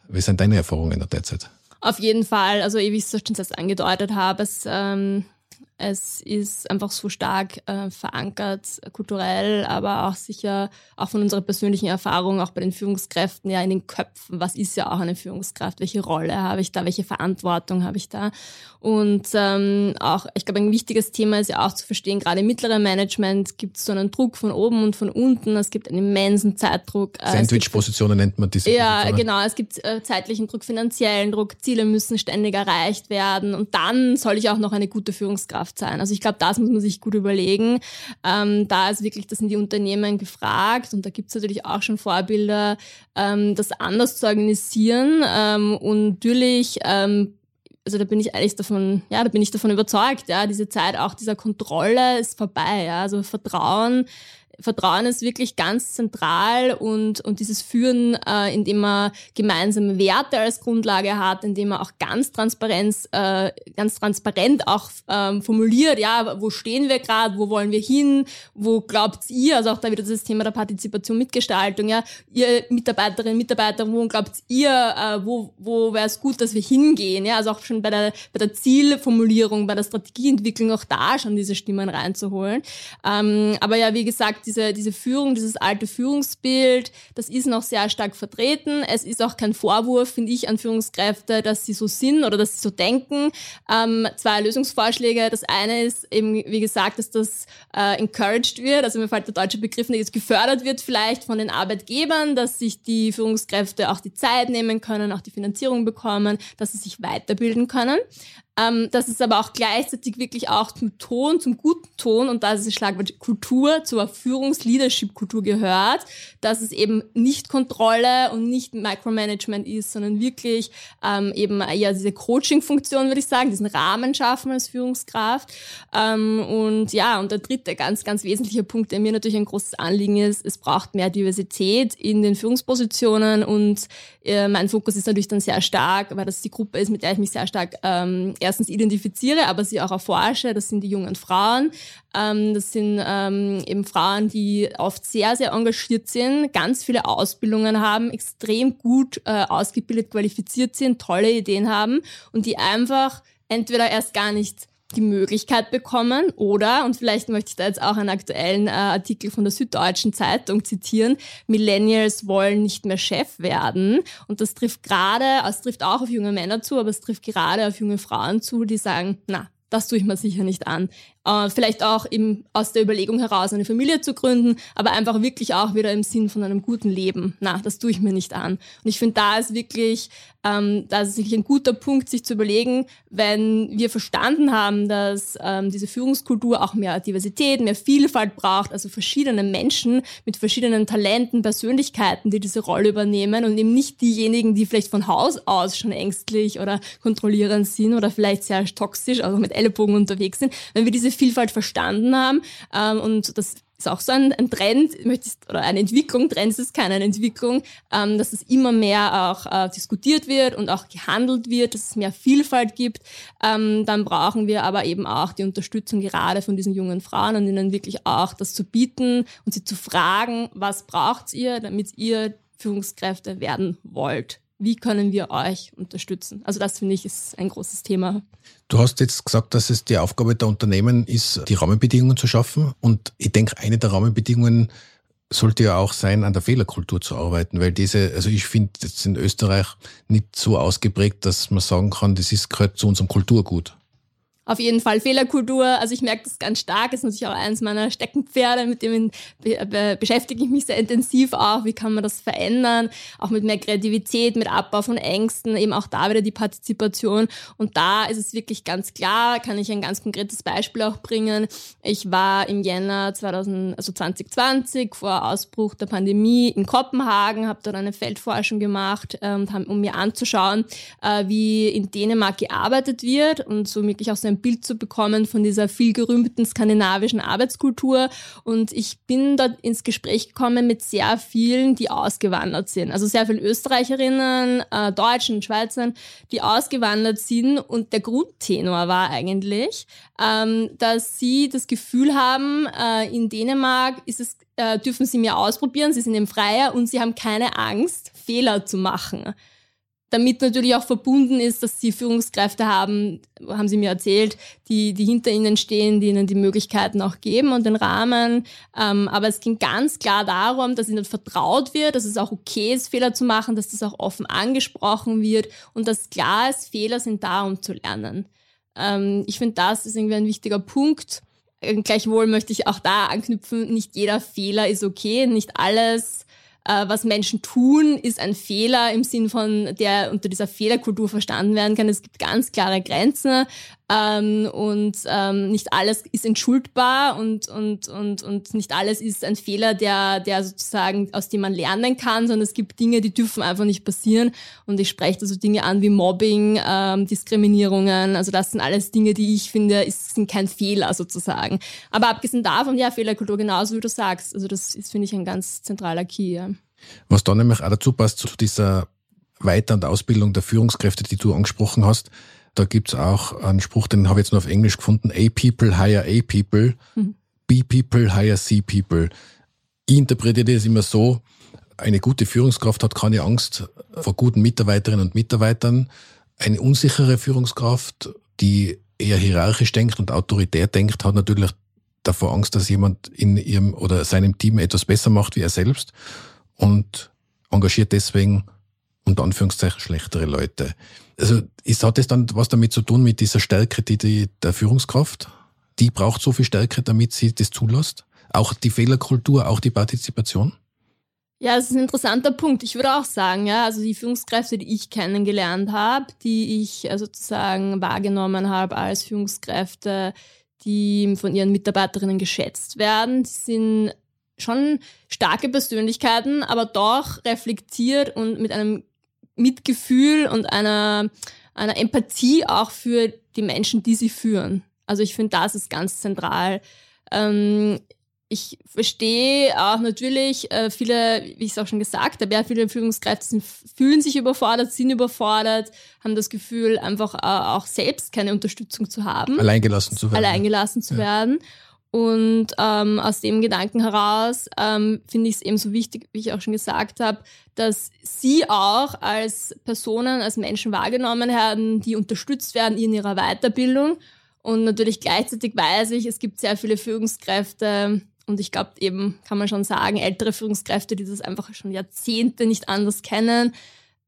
Wie sind deine Erfahrungen in der Derzeit? Auf jeden Fall, also wie ich es schon selbst angedeutet habe, es ähm, Es ist einfach so stark äh, verankert, kulturell, aber auch sicher auch von unserer persönlichen Erfahrung, auch bei den Führungskräften, ja in den Köpfen. Was ist ja auch eine Führungskraft? Welche Rolle habe ich da? Welche Verantwortung habe ich da? Und ähm, auch, ich glaube, ein wichtiges Thema ist ja auch zu verstehen, gerade im mittleren Management gibt es so einen Druck von oben und von unten. Es gibt einen immensen Zeitdruck. Äh, Sandwich-Positionen nennt man diese. Ja, Positionen. genau. Es gibt äh, zeitlichen Druck, finanziellen Druck, Ziele müssen ständig erreicht werden. Und dann soll ich auch noch eine gute Führungskraft sein. Also ich glaube, das muss man sich gut überlegen. Ähm, da ist wirklich, das sind die Unternehmen gefragt und da gibt es natürlich auch schon Vorbilder, ähm, das anders zu organisieren. Ähm, und natürlich ähm, also da bin ich ehrlich davon, ja, da bin ich davon überzeugt, ja, diese Zeit auch dieser Kontrolle ist vorbei, ja, also Vertrauen Vertrauen ist wirklich ganz zentral und, und dieses Führen, äh, indem man gemeinsame Werte als Grundlage hat, indem man auch ganz Transparenz, äh, ganz transparent auch ähm, formuliert, ja, wo stehen wir gerade, wo wollen wir hin, wo glaubt ihr, also auch da wieder das Thema der Partizipation, Mitgestaltung, ja, ihr Mitarbeiterinnen, Mitarbeiter, wo glaubt ihr, äh, wo, wo wäre es gut, dass wir hingehen, ja, also auch schon bei der, bei der Zielformulierung, bei der Strategieentwicklung auch da schon diese Stimmen reinzuholen. Ähm, aber ja, wie gesagt, diese, diese Führung, dieses alte Führungsbild, das ist noch sehr stark vertreten. Es ist auch kein Vorwurf, finde ich, an Führungskräfte, dass sie so sind oder dass sie so denken. Ähm, zwei Lösungsvorschläge. Das eine ist eben, wie gesagt, dass das äh, encouraged wird, also mir fällt der deutsche Begriff nicht, gefördert wird vielleicht von den Arbeitgebern, dass sich die Führungskräfte auch die Zeit nehmen können, auch die Finanzierung bekommen, dass sie sich weiterbilden können ähm, dass es aber auch gleichzeitig wirklich auch zum Ton, zum guten Ton, und da ist das Schlagwort Kultur, zur Führungs-Leadership-Kultur gehört, dass es eben nicht Kontrolle und nicht Micromanagement ist, sondern wirklich ähm, eben eher diese Coaching-Funktion, würde ich sagen, diesen Rahmen schaffen als Führungskraft. Ähm, und ja, und der dritte ganz, ganz wesentliche Punkt, der mir natürlich ein großes Anliegen ist, es braucht mehr Diversität in den Führungspositionen und äh, mein Fokus ist natürlich dann sehr stark, weil das die Gruppe ist, mit der ich mich sehr stark ähm, erstens identifiziere, aber sie auch erforsche. Das sind die jungen Frauen. Ähm, das sind ähm, eben Frauen, die oft sehr, sehr engagiert sind, ganz viele Ausbildungen haben, extrem gut äh, ausgebildet, qualifiziert sind, tolle Ideen haben und die einfach entweder erst gar nicht die Möglichkeit bekommen oder, und vielleicht möchte ich da jetzt auch einen aktuellen äh, Artikel von der Süddeutschen Zeitung zitieren, Millennials wollen nicht mehr Chef werden. Und das trifft gerade, es trifft auch auf junge Männer zu, aber es trifft gerade auf junge Frauen zu, die sagen, na, das tue ich mir sicher nicht an. Äh, vielleicht auch eben aus der Überlegung heraus, eine Familie zu gründen, aber einfach wirklich auch wieder im Sinn von einem guten Leben. Na, das tue ich mir nicht an. Und ich finde, da ist wirklich, ähm, da ist wirklich ein guter Punkt, sich zu überlegen, wenn wir verstanden haben, dass ähm, diese Führungskultur auch mehr Diversität, mehr Vielfalt braucht, also verschiedene Menschen mit verschiedenen Talenten, Persönlichkeiten, die diese Rolle übernehmen und eben nicht diejenigen, die vielleicht von Haus aus schon ängstlich oder kontrollierend sind oder vielleicht sehr toxisch, also mit Ellenbogen unterwegs sind. Wenn wir diese Vielfalt verstanden haben ähm, und das ist auch so ein, ein Trend, möchte ich, oder eine Entwicklung, Trend ist keine Entwicklung, ähm, dass es immer mehr auch äh, diskutiert wird und auch gehandelt wird, dass es mehr Vielfalt gibt. Ähm, dann brauchen wir aber eben auch die Unterstützung gerade von diesen jungen Frauen und ihnen wirklich auch das zu bieten und sie zu fragen, was braucht ihr, damit ihr Führungskräfte werden wollt wie können wir euch unterstützen? Also das finde ich ist ein großes Thema. Du hast jetzt gesagt, dass es die Aufgabe der Unternehmen ist, die Rahmenbedingungen zu schaffen. Und ich denke, eine der Rahmenbedingungen sollte ja auch sein, an der Fehlerkultur zu arbeiten, weil diese, also ich finde jetzt in Österreich nicht so ausgeprägt, dass man sagen kann, das ist gehört zu unserem Kulturgut auf jeden Fall Fehlerkultur. Also ich merke das ganz stark. Ist natürlich auch eines meiner Steckenpferde, mit dem be be beschäftige ich mich sehr intensiv auch. Wie kann man das verändern? Auch mit mehr Kreativität, mit Abbau von Ängsten, eben auch da wieder die Partizipation. Und da ist es wirklich ganz klar, kann ich ein ganz konkretes Beispiel auch bringen. Ich war im Jänner 2000, also 2020 vor Ausbruch der Pandemie in Kopenhagen, habe dort eine Feldforschung gemacht, ähm, um mir anzuschauen, äh, wie in Dänemark gearbeitet wird und so wirklich auch so ein ein Bild zu bekommen von dieser viel gerühmten skandinavischen Arbeitskultur. Und ich bin dort ins Gespräch gekommen mit sehr vielen, die ausgewandert sind. Also sehr viele Österreicherinnen, äh, Deutschen, Schweizern, die ausgewandert sind. Und der Grundtenor war eigentlich, ähm, dass sie das Gefühl haben, äh, in Dänemark ist es, äh, dürfen sie mehr ausprobieren, sie sind im Freier und sie haben keine Angst, Fehler zu machen. Damit natürlich auch verbunden ist, dass sie Führungskräfte haben, haben sie mir erzählt, die, die hinter ihnen stehen, die ihnen die Möglichkeiten auch geben und den Rahmen. Ähm, aber es ging ganz klar darum, dass ihnen vertraut wird, dass es auch okay ist, Fehler zu machen, dass das auch offen angesprochen wird und dass klar ist, Fehler sind da, um zu lernen. Ähm, ich finde, das ist irgendwie ein wichtiger Punkt. Ähm, gleichwohl möchte ich auch da anknüpfen, nicht jeder Fehler ist okay, nicht alles äh, was Menschen tun, ist ein Fehler im Sinn von, der unter dieser Fehlerkultur verstanden werden kann. Es gibt ganz klare Grenzen ähm, und ähm, nicht alles ist entschuldbar und, und, und, und nicht alles ist ein Fehler, der, der sozusagen, aus dem man lernen kann, sondern es gibt Dinge, die dürfen einfach nicht passieren. Und ich spreche da so Dinge an wie Mobbing, ähm, Diskriminierungen. Also das sind alles Dinge, die ich finde, ist, sind kein Fehler sozusagen. Aber abgesehen davon, ja, Fehlerkultur genauso wie du sagst. Also das ist, finde ich, ein ganz zentraler Key. Ja. Was da nämlich auch dazu passt, zu dieser Weiter- und Ausbildung der Führungskräfte, die du angesprochen hast, da gibt's auch einen Spruch, den habe ich jetzt nur auf Englisch gefunden, A people hire A people, mhm. B people hire C people. Ich interpretiere das immer so, eine gute Führungskraft hat keine Angst vor guten Mitarbeiterinnen und Mitarbeitern. Eine unsichere Führungskraft, die eher hierarchisch denkt und autoritär denkt, hat natürlich davor Angst, dass jemand in ihrem oder seinem Team etwas besser macht wie er selbst und engagiert deswegen unter Anführungszeichen schlechtere Leute. Also ist, hat das dann was damit zu tun mit dieser Stärke, die, die der Führungskraft? Die braucht so viel Stärke, damit sie das zulässt? Auch die Fehlerkultur, auch die Partizipation? Ja, es ist ein interessanter Punkt. Ich würde auch sagen, ja, also die Führungskräfte, die ich kennengelernt habe, die ich äh, sozusagen wahrgenommen habe als Führungskräfte, die von ihren Mitarbeiterinnen geschätzt werden, sind schon starke Persönlichkeiten, aber doch reflektiert und mit einem Mitgefühl und einer, einer Empathie auch für die Menschen, die sie führen. Also ich finde, das ist ganz zentral. Ähm, ich verstehe auch natürlich äh, viele, wie ich es auch schon gesagt habe, ja, viele Führungskräfte sind, fühlen sich überfordert, sind überfordert, haben das Gefühl, einfach äh, auch selbst keine Unterstützung zu haben. Alleingelassen zu werden. Alleingelassen zu ja. werden. Und ähm, aus dem Gedanken heraus ähm, finde ich es eben so wichtig, wie ich auch schon gesagt habe, dass sie auch als Personen, als Menschen wahrgenommen werden, die unterstützt werden in ihrer Weiterbildung. Und natürlich gleichzeitig weiß ich, es gibt sehr viele Führungskräfte, und ich glaube eben, kann man schon sagen, ältere Führungskräfte, die das einfach schon Jahrzehnte nicht anders kennen,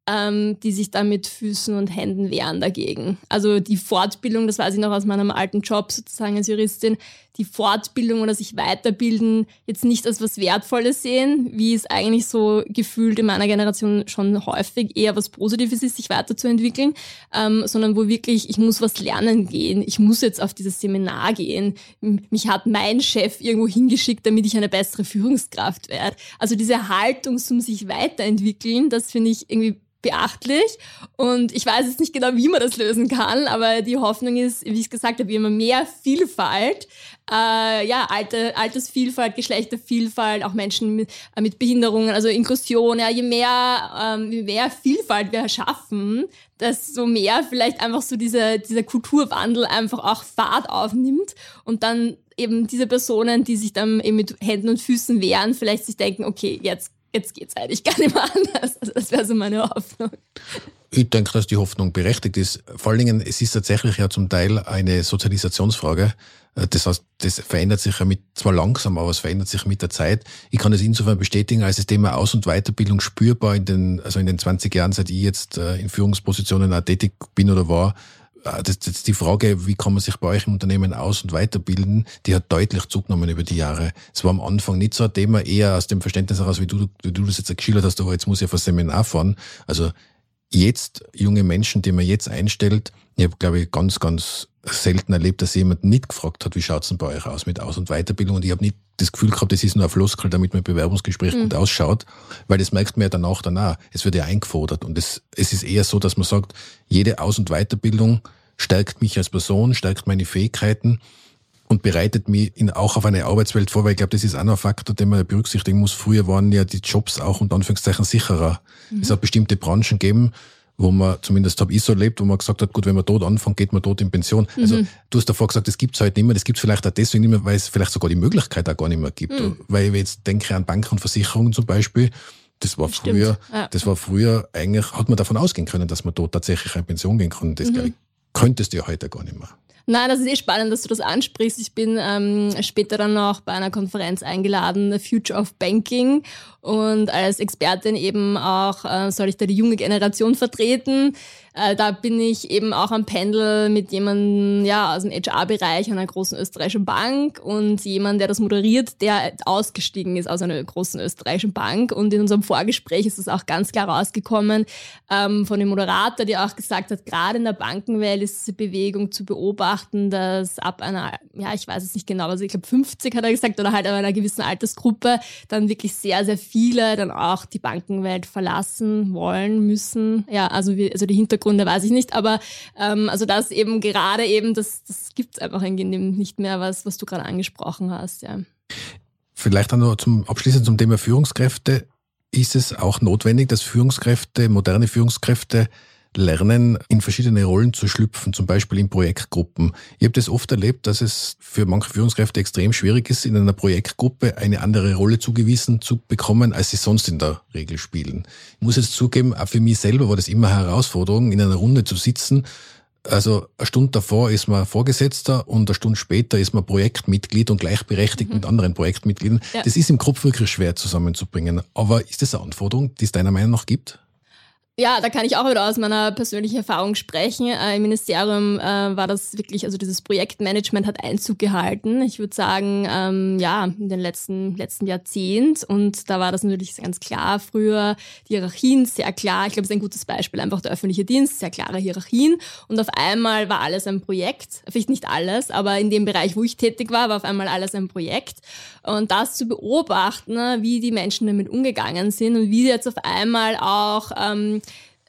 ähm, die sich da mit Füßen und Händen wehren dagegen. Also die Fortbildung, das weiß ich noch aus meinem alten Job sozusagen als Juristin, die Fortbildung oder sich weiterbilden jetzt nicht als was Wertvolles sehen, wie es eigentlich so gefühlt in meiner Generation schon häufig eher was Positives ist, sich weiterzuentwickeln, ähm, sondern wo wirklich, ich muss was lernen gehen, ich muss jetzt auf dieses Seminar gehen, mich hat mein Chef irgendwo hingeschickt, damit ich eine bessere Führungskraft werde. Also diese Haltung zum sich weiterentwickeln, das finde ich irgendwie beachtlich. Und ich weiß jetzt nicht genau, wie man das lösen kann, aber die Hoffnung ist, wie ich gesagt habe, immer mehr Vielfalt. Äh, ja, Alter, Altersvielfalt, Geschlechtervielfalt, auch Menschen mit, äh, mit Behinderungen, also Inklusion. Ja, je mehr, ähm, je mehr Vielfalt wir schaffen, desto mehr vielleicht einfach so dieser, dieser Kulturwandel einfach auch Fahrt aufnimmt und dann eben diese Personen, die sich dann eben mit Händen und Füßen wehren, vielleicht sich denken, okay, jetzt jetzt geht's eigentlich gar nicht mehr anders. Also das wäre so meine Hoffnung. Ich denke, dass die Hoffnung berechtigt ist. Vor allen Dingen, es ist tatsächlich ja zum Teil eine Sozialisationsfrage. Äh, das heißt, das verändert sich ja mit, zwar langsam, aber es verändert sich mit der Zeit. Ich kann es insofern bestätigen, als das Thema Aus- und Weiterbildung spürbar in den, also in den 20 Jahren, seit ich jetzt äh, in Führungspositionen auch tätig bin oder war, das, das, die Frage, wie kann man sich bei euch im Unternehmen aus- und weiterbilden, die hat deutlich zugenommen über die Jahre. Es war am Anfang nicht so ein Thema, eher aus dem Verständnis heraus, wie du, wie du das jetzt geschildert hast, aber jetzt muss ich auf ein Seminar fahren. Also jetzt junge Menschen, die man jetzt einstellt, ich habe, glaube ich, ganz, ganz selten erlebt, dass jemand nicht gefragt hat, wie schaut's denn bei euch aus mit Aus- und Weiterbildung. Und ich habe nicht das Gefühl gehabt, das ist nur ein Floskel, damit mein Bewerbungsgespräch mhm. gut ausschaut, weil das merkt man ja danach, danach. Es wird ja eingefordert. Und es, es ist eher so, dass man sagt, jede Aus- und Weiterbildung stärkt mich als Person, stärkt meine Fähigkeiten und bereitet mich in, auch auf eine Arbeitswelt vor, weil ich glaube, das ist auch noch ein Faktor, den man berücksichtigen muss. Früher waren ja die Jobs auch unter Anführungszeichen sicherer. Mhm. Es hat bestimmte Branchen gegeben, wo man, zumindest habe ich so erlebt, wo man gesagt hat, gut, wenn man dort anfängt, geht man dort in Pension. Mhm. Also du hast davor gesagt, das gibt's heute nicht mehr, das gibt's vielleicht auch deswegen nicht mehr, weil es vielleicht sogar die Möglichkeit auch gar nicht mehr gibt. Mhm. Weil ich jetzt denke an Banken und Versicherungen zum Beispiel, Das war früher, ja. das war früher eigentlich, hat man davon ausgehen können, dass man dort tatsächlich in Pension gehen kann. Das mhm. Könntest du ja heute gar nicht mehr. Nein, das ist eh spannend, dass du das ansprichst. Ich bin ähm, später dann noch bei einer Konferenz eingeladen, The Future of Banking. Und als Expertin eben auch äh, soll ich da die junge Generation vertreten. Äh, da bin ich eben auch am Pendel mit jemandem ja, aus dem HR-Bereich einer großen österreichischen Bank und jemand, der das moderiert, der ausgestiegen ist aus einer großen österreichischen Bank. Und in unserem Vorgespräch ist es auch ganz klar rausgekommen ähm, von dem Moderator, der auch gesagt hat, gerade in der Bankenwelt ist diese Bewegung zu beobachten, dass ab einer, ja, ich weiß es nicht genau, also ich glaube 50 hat er gesagt, oder halt ab einer gewissen Altersgruppe dann wirklich sehr, sehr viele dann auch die Bankenwelt verlassen wollen müssen. Ja, also, wie, also die Hintergründe weiß ich nicht, aber ähm, also das eben gerade eben, das, das gibt es einfach in dem nicht mehr, was, was du gerade angesprochen hast, ja. Vielleicht dann noch zum Abschließend zum Thema Führungskräfte. Ist es auch notwendig, dass Führungskräfte, moderne Führungskräfte lernen, in verschiedene Rollen zu schlüpfen, zum Beispiel in Projektgruppen. Ich habe das oft erlebt, dass es für manche Führungskräfte extrem schwierig ist, in einer Projektgruppe eine andere Rolle zugewiesen zu bekommen, als sie sonst in der Regel spielen. Ich muss jetzt zugeben, auch für mich selber war das immer eine Herausforderung, in einer Runde zu sitzen. Also eine Stunde davor ist man Vorgesetzter und eine Stunde später ist man Projektmitglied und gleichberechtigt mhm. mit anderen Projektmitgliedern. Ja. Das ist im Kopf wirklich schwer zusammenzubringen. Aber ist das eine Anforderung, die es deiner Meinung nach gibt? Ja, da kann ich auch wieder aus meiner persönlichen Erfahrung sprechen. Äh, Im Ministerium äh, war das wirklich, also dieses Projektmanagement hat Einzug gehalten. Ich würde sagen, ähm, ja, in den letzten, letzten Jahrzehnt. Und da war das natürlich ganz klar früher. Die Hierarchien sehr klar. Ich glaube, es ist ein gutes Beispiel. Einfach der öffentliche Dienst, sehr klare Hierarchien. Und auf einmal war alles ein Projekt. Vielleicht nicht alles, aber in dem Bereich, wo ich tätig war, war auf einmal alles ein Projekt. Und das zu beobachten, wie die Menschen damit umgegangen sind und wie jetzt auf einmal auch ähm,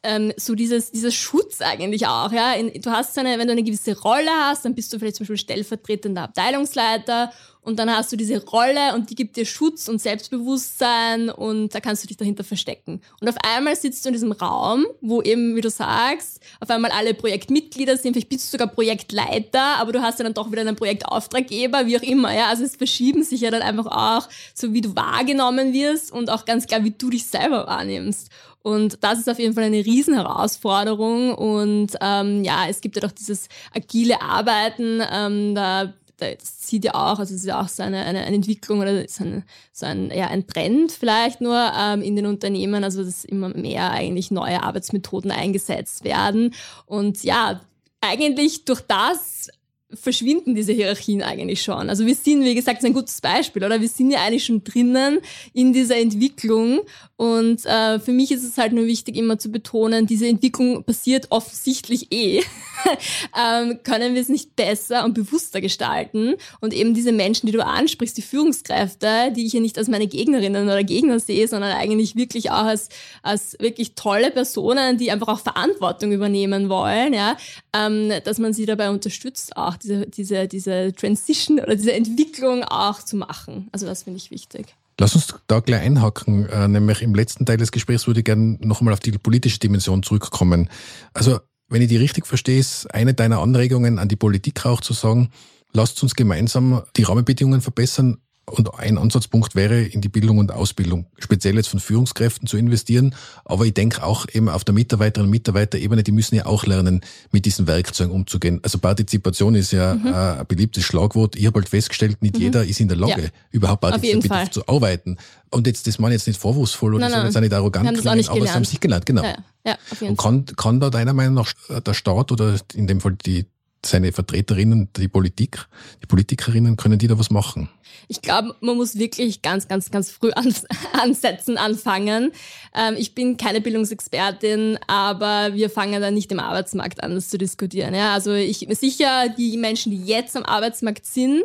ähm, so dieses, dieses Schutz eigentlich auch. Ja? In, du hast eine, wenn du eine gewisse Rolle hast, dann bist du vielleicht zum Beispiel stellvertretender Abteilungsleiter und dann hast du diese Rolle und die gibt dir Schutz und Selbstbewusstsein und da kannst du dich dahinter verstecken. Und auf einmal sitzt du in diesem Raum, wo eben, wie du sagst, auf einmal alle Projektmitglieder sind, vielleicht bist du sogar Projektleiter, aber du hast ja dann doch wieder einen Projektauftraggeber, wie auch immer. Ja? Also es verschieben sich ja dann einfach auch, so wie du wahrgenommen wirst und auch ganz klar, wie du dich selber wahrnimmst. Und das ist auf jeden Fall eine Riesenherausforderung. Und ähm, ja, es gibt ja doch dieses agile Arbeiten. Ähm, da das sieht ja auch, also es ist ja auch so eine, eine, eine Entwicklung oder so ein, so ein, ja, ein Trend vielleicht nur ähm, in den Unternehmen, also dass immer mehr eigentlich neue Arbeitsmethoden eingesetzt werden. Und ja, eigentlich durch das verschwinden diese Hierarchien eigentlich schon. Also wir sind, wie gesagt, ein gutes Beispiel, oder? Wir sind ja eigentlich schon drinnen in dieser Entwicklung. Und äh, für mich ist es halt nur wichtig, immer zu betonen, diese Entwicklung passiert offensichtlich eh. ähm, können wir es nicht besser und bewusster gestalten? Und eben diese Menschen, die du ansprichst, die Führungskräfte, die ich ja nicht als meine Gegnerinnen oder Gegner sehe, sondern eigentlich wirklich auch als, als wirklich tolle Personen, die einfach auch Verantwortung übernehmen wollen, ja, ähm, dass man sie dabei unterstützt auch diese, diese, diese Transition oder diese Entwicklung auch zu machen. Also das finde ich wichtig. Lass uns da gleich einhaken, äh, nämlich im letzten Teil des Gesprächs würde ich gerne nochmal auf die politische Dimension zurückkommen. Also, wenn ich die richtig verstehe, ist eine deiner Anregungen an die Politik auch zu sagen, lasst uns gemeinsam die Rahmenbedingungen verbessern, und ein Ansatzpunkt wäre, in die Bildung und Ausbildung, speziell jetzt von Führungskräften zu investieren. Aber ich denke auch eben auf der Mitarbeiter- und Mitarbeiterebene, die müssen ja auch lernen, mit diesen Werkzeugen umzugehen. Also Partizipation ist ja mhm. ein beliebtes Schlagwort. Ich habe halt festgestellt, nicht mhm. jeder ist in der Lage, ja. überhaupt partizipativ zu arbeiten. Und jetzt, das meine ich jetzt nicht vorwurfsvoll oder nein, so, jetzt auch nicht arrogant klingen, aber gelernt. sie haben sich gelernt, genau. Ja, ja, und kann, kann da deiner Meinung nach der Staat oder in dem Fall die, seine Vertreterinnen, die Politik, die Politikerinnen, können die da was machen? Ich glaube, man muss wirklich ganz, ganz, ganz früh ansetzen, anfangen. Ähm, ich bin keine Bildungsexpertin, aber wir fangen da nicht im Arbeitsmarkt an, das zu diskutieren. Ja? Also ich sicher die Menschen, die jetzt am Arbeitsmarkt sind,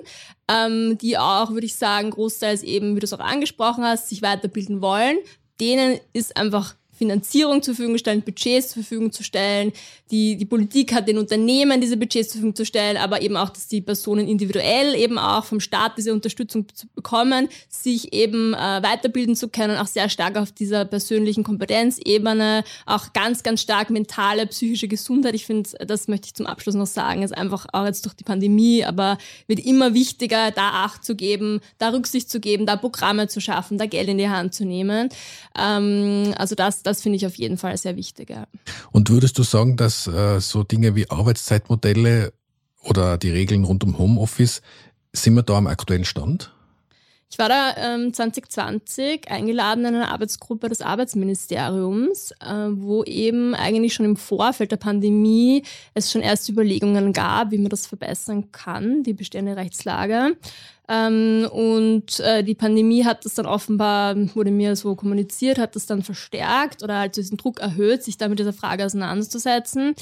ähm, die auch, würde ich sagen, großteils eben, wie du es auch angesprochen hast, sich weiterbilden wollen, denen ist einfach Finanzierung zur Verfügung stellen, Budgets zur Verfügung zu stellen. Die, die Politik hat den Unternehmen diese Budgets zur Verfügung zu stellen, aber eben auch, dass die Personen individuell eben auch vom Staat diese Unterstützung zu bekommen, sich eben äh, weiterbilden zu können, auch sehr stark auf dieser persönlichen Kompetenzebene, auch ganz, ganz stark mentale, psychische Gesundheit. Ich finde, das möchte ich zum Abschluss noch sagen, ist einfach auch jetzt durch die Pandemie, aber wird immer wichtiger, da Acht zu geben, da Rücksicht zu geben, da Programme zu schaffen, da Geld in die Hand zu nehmen. Ähm, also das, das finde ich auf jeden Fall sehr wichtig. Ja. Und würdest du sagen, dass äh, so Dinge wie Arbeitszeitmodelle oder die Regeln rund um Homeoffice, sind wir da am aktuellen Stand? Ich war da ähm, 2020 eingeladen in einer Arbeitsgruppe des Arbeitsministeriums, äh, wo eben eigentlich schon im Vorfeld der Pandemie es schon erste Überlegungen gab, wie man das verbessern kann, die bestehende Rechtslage. Ähm, und äh, die Pandemie hat das dann offenbar, wurde mir so kommuniziert, hat das dann verstärkt oder halt diesen Druck erhöht, sich da mit dieser Frage auseinanderzusetzen.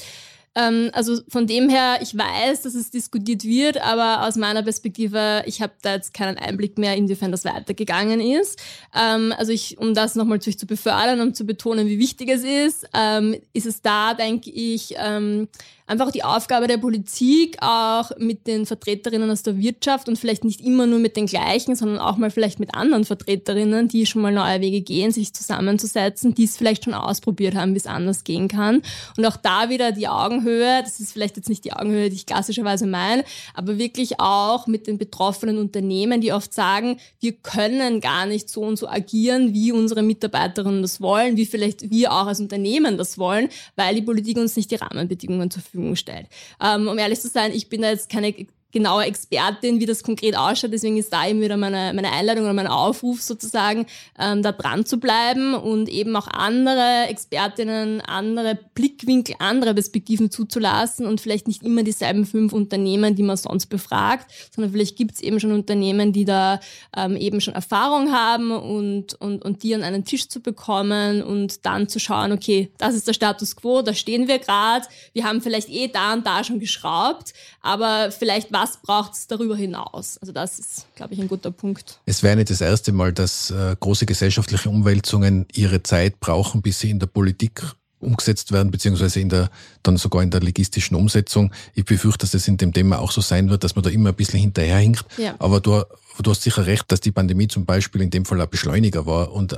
Ähm, also von dem her, ich weiß, dass es diskutiert wird, aber aus meiner Perspektive, ich habe da jetzt keinen Einblick mehr, inwiefern das weitergegangen ist. Ähm, also ich, um das nochmal zu befördern und zu betonen, wie wichtig es ist, ähm, ist es da, denke ich, ähm, einfach die Aufgabe der Politik, auch mit den Vertreterinnen aus der Wirtschaft und vielleicht nicht immer nur mit den gleichen, sondern auch mal vielleicht mit anderen Vertreterinnen, die schon mal neue Wege gehen, sich zusammenzusetzen, die es vielleicht schon ausprobiert haben, wie es anders gehen kann. Und auch da wieder die Augenhöhe, das ist vielleicht jetzt nicht die Augenhöhe, die ich klassischerweise meine, aber wirklich auch mit den betroffenen Unternehmen, die oft sagen, wir können gar nicht so und so agieren, wie unsere Mitarbeiterinnen das wollen, wie vielleicht wir auch als Unternehmen das wollen, weil die Politik uns nicht die Rahmenbedingungen zur Verfügung stellt. Ähm, um ehrlich zu sein, ich bin da jetzt keine genaue Expertin, wie das konkret ausschaut. Deswegen ist da eben wieder meine, meine Einladung oder mein Aufruf sozusagen, ähm, da dran zu bleiben und eben auch andere Expertinnen, andere Blickwinkel, andere Perspektiven zuzulassen und vielleicht nicht immer dieselben fünf Unternehmen, die man sonst befragt, sondern vielleicht gibt es eben schon Unternehmen, die da ähm, eben schon Erfahrung haben und, und, und die an einen Tisch zu bekommen und dann zu schauen, okay, das ist der Status quo, da stehen wir gerade, wir haben vielleicht eh da und da schon geschraubt, aber vielleicht war was braucht es darüber hinaus? Also das ist, glaube ich, ein guter Punkt. Es wäre nicht das erste Mal, dass äh, große gesellschaftliche Umwälzungen ihre Zeit brauchen, bis sie in der Politik umgesetzt werden, beziehungsweise in der, dann sogar in der logistischen Umsetzung. Ich befürchte, dass das in dem Thema auch so sein wird, dass man da immer ein bisschen hinterherhinkt. Ja. Aber du, du hast sicher recht, dass die Pandemie zum Beispiel in dem Fall ein Beschleuniger war und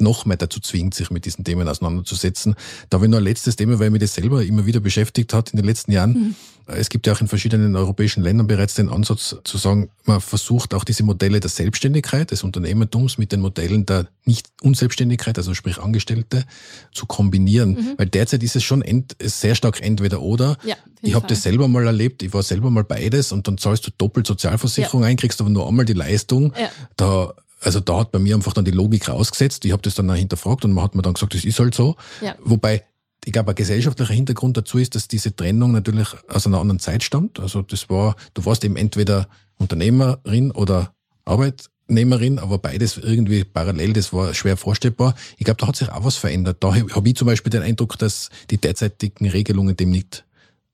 noch mehr dazu zwingt, sich mit diesen Themen auseinanderzusetzen. Da habe ich noch ein letztes Thema, weil mich das selber immer wieder beschäftigt hat in den letzten Jahren. Mhm. Es gibt ja auch in verschiedenen europäischen Ländern bereits den Ansatz zu sagen, man versucht auch diese Modelle der Selbstständigkeit, des Unternehmertums mit den Modellen der Nicht-Unselbstständigkeit, also sprich Angestellte, zu kombinieren. Mhm. Weil derzeit ist es schon ent, sehr stark entweder oder. Ja, ich habe das selber mal erlebt, ich war selber mal beides und dann zahlst du doppelt Sozialversicherung ja. ein, kriegst aber nur einmal die Leistung. Ja. Da also da hat bei mir einfach dann die Logik rausgesetzt. Ich habe das dann auch hinterfragt und man hat mir dann gesagt, das ist halt so. Ja. Wobei ich glaube, ein gesellschaftlicher Hintergrund dazu ist, dass diese Trennung natürlich aus einer anderen Zeit stammt. Also das war, du warst eben entweder Unternehmerin oder Arbeitnehmerin, aber beides irgendwie parallel, das war schwer vorstellbar. Ich glaube, da hat sich auch was verändert. Da habe ich zum Beispiel den Eindruck, dass die derzeitigen Regelungen dem nicht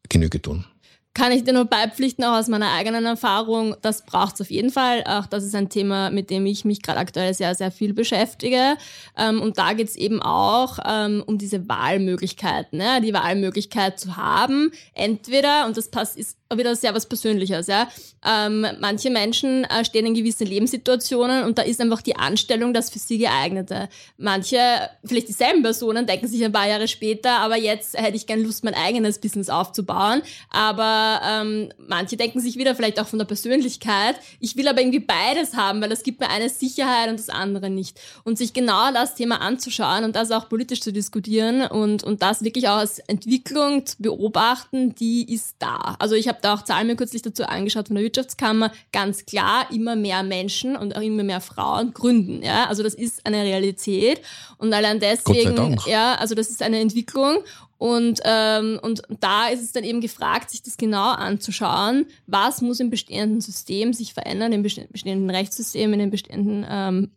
Genüge tun kann ich dir nur beipflichten, auch aus meiner eigenen Erfahrung, das braucht es auf jeden Fall. Auch das ist ein Thema, mit dem ich mich gerade aktuell sehr, sehr viel beschäftige. Ähm, und da geht es eben auch ähm, um diese Wahlmöglichkeiten, ne? die Wahlmöglichkeit zu haben, entweder, und das passt, ist wieder sehr was Persönliches, ja. Ähm, manche Menschen äh, stehen in gewissen Lebenssituationen und da ist einfach die Anstellung das für sie geeignete. Manche, vielleicht dieselben Personen, denken sich ein paar Jahre später, aber jetzt hätte ich gern Lust, mein eigenes Business aufzubauen. Aber ähm, manche denken sich wieder vielleicht auch von der Persönlichkeit, ich will aber irgendwie beides haben, weil das gibt mir eine Sicherheit und das andere nicht. Und sich genau das Thema anzuschauen und das auch politisch zu diskutieren und, und das wirklich auch als Entwicklung zu beobachten, die ist da. Also ich habe da auch Zahlen mir kürzlich dazu angeschaut von der Wirtschaftskammer, ganz klar, immer mehr Menschen und auch immer mehr Frauen gründen. Ja? Also das ist eine Realität. Und allein deswegen, ja, also das ist eine Entwicklung. Und, ähm, und da ist es dann eben gefragt, sich das genau anzuschauen, was muss im bestehenden System sich verändern, im bestehenden Rechtssystem, in den bestehenden ähm,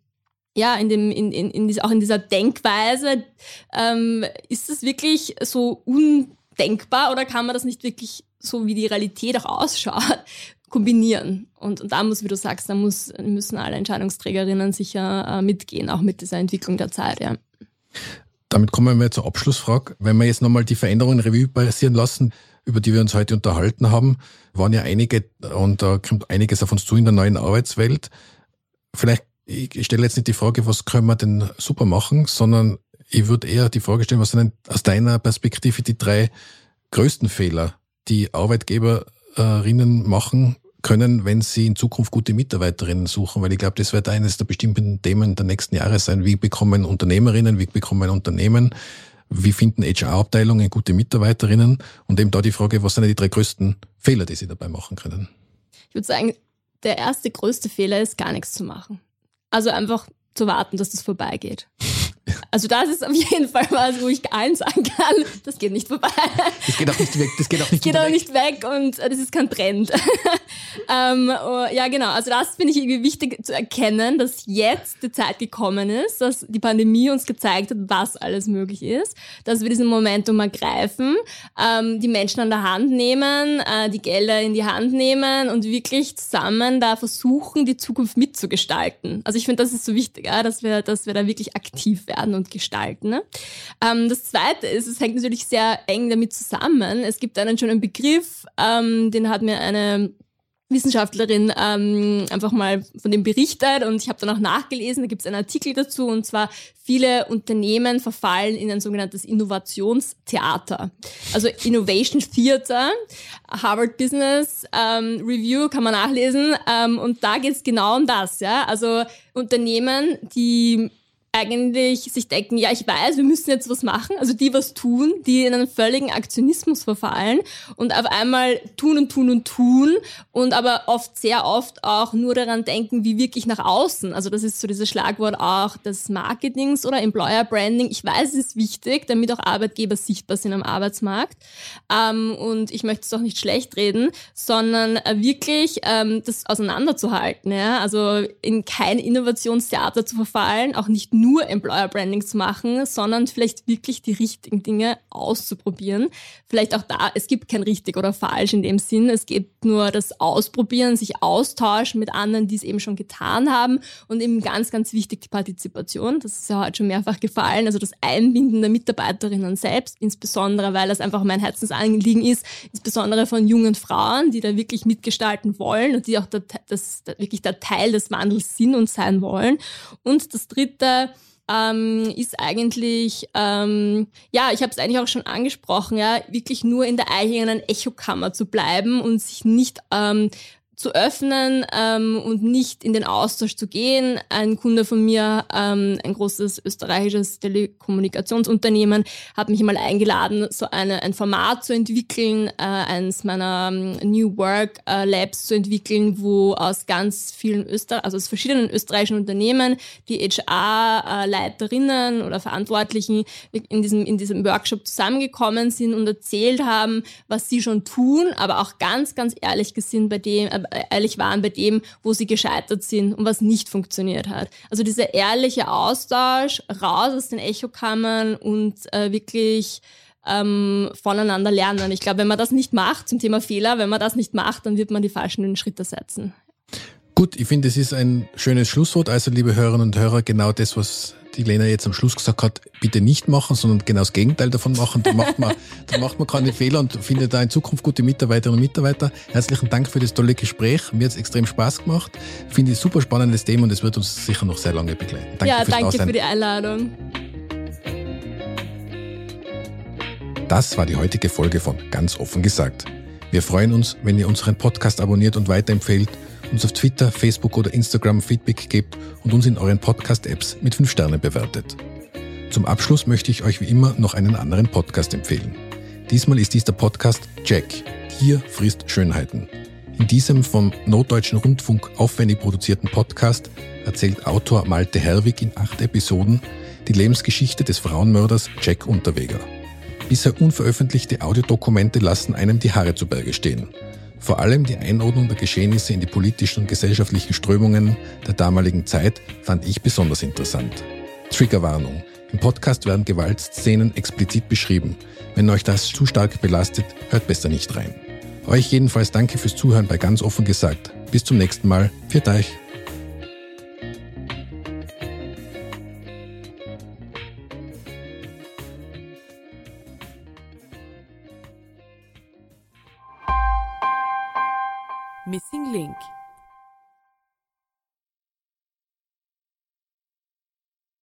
ja, in dem, in, in, in dieser, auch in dieser Denkweise, ähm, ist das wirklich so undenkbar oder kann man das nicht wirklich so, wie die Realität auch ausschaut, kombinieren? Und, und da muss, wie du sagst, da muss, müssen alle Entscheidungsträgerinnen sicher äh, mitgehen, auch mit dieser Entwicklung der Zeit, ja. Damit kommen wir zur Abschlussfrage. Wenn wir jetzt nochmal die Veränderungen Revue passieren lassen, über die wir uns heute unterhalten haben, waren ja einige, und da kommt einiges auf uns zu in der neuen Arbeitswelt. Vielleicht, ich stelle jetzt nicht die Frage, was können wir denn super machen, sondern ich würde eher die Frage stellen, was sind denn aus deiner Perspektive die drei größten Fehler, die Arbeitgeberinnen machen können, wenn sie in Zukunft gute Mitarbeiterinnen suchen? Weil ich glaube, das wird eines der bestimmten Themen der nächsten Jahre sein. Wie bekommen Unternehmerinnen, wie bekommen Unternehmen, wie finden HR-Abteilungen gute Mitarbeiterinnen? Und eben da die Frage, was sind die drei größten Fehler, die sie dabei machen können? Ich würde sagen, der erste größte Fehler ist, gar nichts zu machen. Also einfach zu warten, dass das vorbeigeht. Also das ist auf jeden Fall was, wo ich allen sagen kann, das geht nicht vorbei. Das geht auch nicht weg. Das geht auch nicht, das geht auch weg. nicht weg und das ist kein Trend. ähm, oh, ja, genau. Also das finde ich irgendwie wichtig zu erkennen, dass jetzt die Zeit gekommen ist, dass die Pandemie uns gezeigt hat, was alles möglich ist, dass wir diesen Momentum ergreifen, ähm, die Menschen an der Hand nehmen, äh, die Gelder in die Hand nehmen und wirklich zusammen da versuchen, die Zukunft mitzugestalten. Also ich finde, das ist so wichtig, ja, dass wir, dass wir da wirklich aktiv werden und gestalten. Ne? Ähm, das Zweite ist, es hängt natürlich sehr eng damit zusammen. Es gibt einen schönen Begriff, ähm, den hat mir eine Wissenschaftlerin ähm, einfach mal von dem berichtet und ich habe dann auch nachgelesen, da gibt es einen Artikel dazu und zwar viele Unternehmen verfallen in ein sogenanntes Innovationstheater. Also Innovation Theater, Harvard Business ähm, Review kann man nachlesen ähm, und da geht es genau um das. Ja? Also Unternehmen, die eigentlich sich denken, ja, ich weiß, wir müssen jetzt was machen, also die was tun, die in einen völligen Aktionismus verfallen und auf einmal tun und tun und tun und aber oft, sehr oft auch nur daran denken, wie wirklich nach außen. Also das ist so dieses Schlagwort auch des Marketings oder Employer Branding. Ich weiß, es ist wichtig, damit auch Arbeitgeber sichtbar sind am Arbeitsmarkt. Ähm, und ich möchte es auch nicht schlecht reden, sondern wirklich ähm, das auseinanderzuhalten. Ja? Also in kein Innovationstheater zu verfallen, auch nicht nur Employer Branding zu machen, sondern vielleicht wirklich die richtigen Dinge auszuprobieren. Vielleicht auch da, es gibt kein richtig oder falsch in dem Sinn. Es gibt nur das Ausprobieren, sich austauschen mit anderen, die es eben schon getan haben und eben ganz, ganz wichtig die Partizipation. Das ist ja heute schon mehrfach gefallen. Also das Einbinden der Mitarbeiterinnen selbst, insbesondere weil das einfach mein Herzensanliegen ist, insbesondere von jungen Frauen, die da wirklich mitgestalten wollen und die auch der, das, wirklich der Teil des Wandels sind und sein wollen. Und das dritte, ähm, ist eigentlich, ähm, ja, ich habe es eigentlich auch schon angesprochen, ja, wirklich nur in der eigenen Echokammer zu bleiben und sich nicht ähm, zu öffnen ähm, und nicht in den Austausch zu gehen. Ein Kunde von mir, ähm, ein großes österreichisches Telekommunikationsunternehmen, hat mich mal eingeladen, so eine, ein Format zu entwickeln, äh, eines meiner ähm, New Work äh, Labs zu entwickeln, wo aus ganz vielen Öster also aus verschiedenen österreichischen Unternehmen die HR-Leiterinnen oder Verantwortlichen in diesem, in diesem Workshop zusammengekommen sind und erzählt haben, was sie schon tun, aber auch ganz, ganz ehrlich gesinnt bei dem, äh, ehrlich waren bei dem, wo sie gescheitert sind und was nicht funktioniert hat. Also dieser ehrliche Austausch, raus aus den Echokammern und äh, wirklich ähm, voneinander lernen. Ich glaube, wenn man das nicht macht zum Thema Fehler, wenn man das nicht macht, dann wird man die falschen Schritte setzen. Gut, ich finde, es ist ein schönes Schlusswort. Also, liebe Hörerinnen und Hörer, genau das, was die Lena jetzt am Schluss gesagt hat, bitte nicht machen, sondern genau das Gegenteil davon machen. Dann macht man, dann macht man keine Fehler und findet da in Zukunft gute Mitarbeiterinnen und Mitarbeiter. Herzlichen Dank für das tolle Gespräch. Mir hat es extrem Spaß gemacht. Finde ich super spannendes Thema und es wird uns sicher noch sehr lange begleiten. Danke ja, danke Aussein. für die Einladung. Das war die heutige Folge von Ganz offen gesagt. Wir freuen uns, wenn ihr unseren Podcast abonniert und weiterempfehlt uns auf Twitter, Facebook oder Instagram Feedback gebt und uns in euren Podcast-Apps mit 5 Sternen bewertet. Zum Abschluss möchte ich euch wie immer noch einen anderen Podcast empfehlen. Diesmal ist dies der Podcast Jack. Hier frisst Schönheiten. In diesem vom Norddeutschen Rundfunk aufwendig produzierten Podcast erzählt Autor Malte Herwig in acht Episoden die Lebensgeschichte des Frauenmörders Jack Unterweger. Bisher unveröffentlichte Audiodokumente lassen einem die Haare zu Berge stehen. Vor allem die Einordnung der Geschehnisse in die politischen und gesellschaftlichen Strömungen der damaligen Zeit fand ich besonders interessant. Triggerwarnung. Im Podcast werden Gewaltszenen explizit beschrieben. Wenn euch das zu stark belastet, hört besser nicht rein. Euch jedenfalls danke fürs Zuhören bei ganz offen gesagt. Bis zum nächsten Mal. Viert euch. Missing Link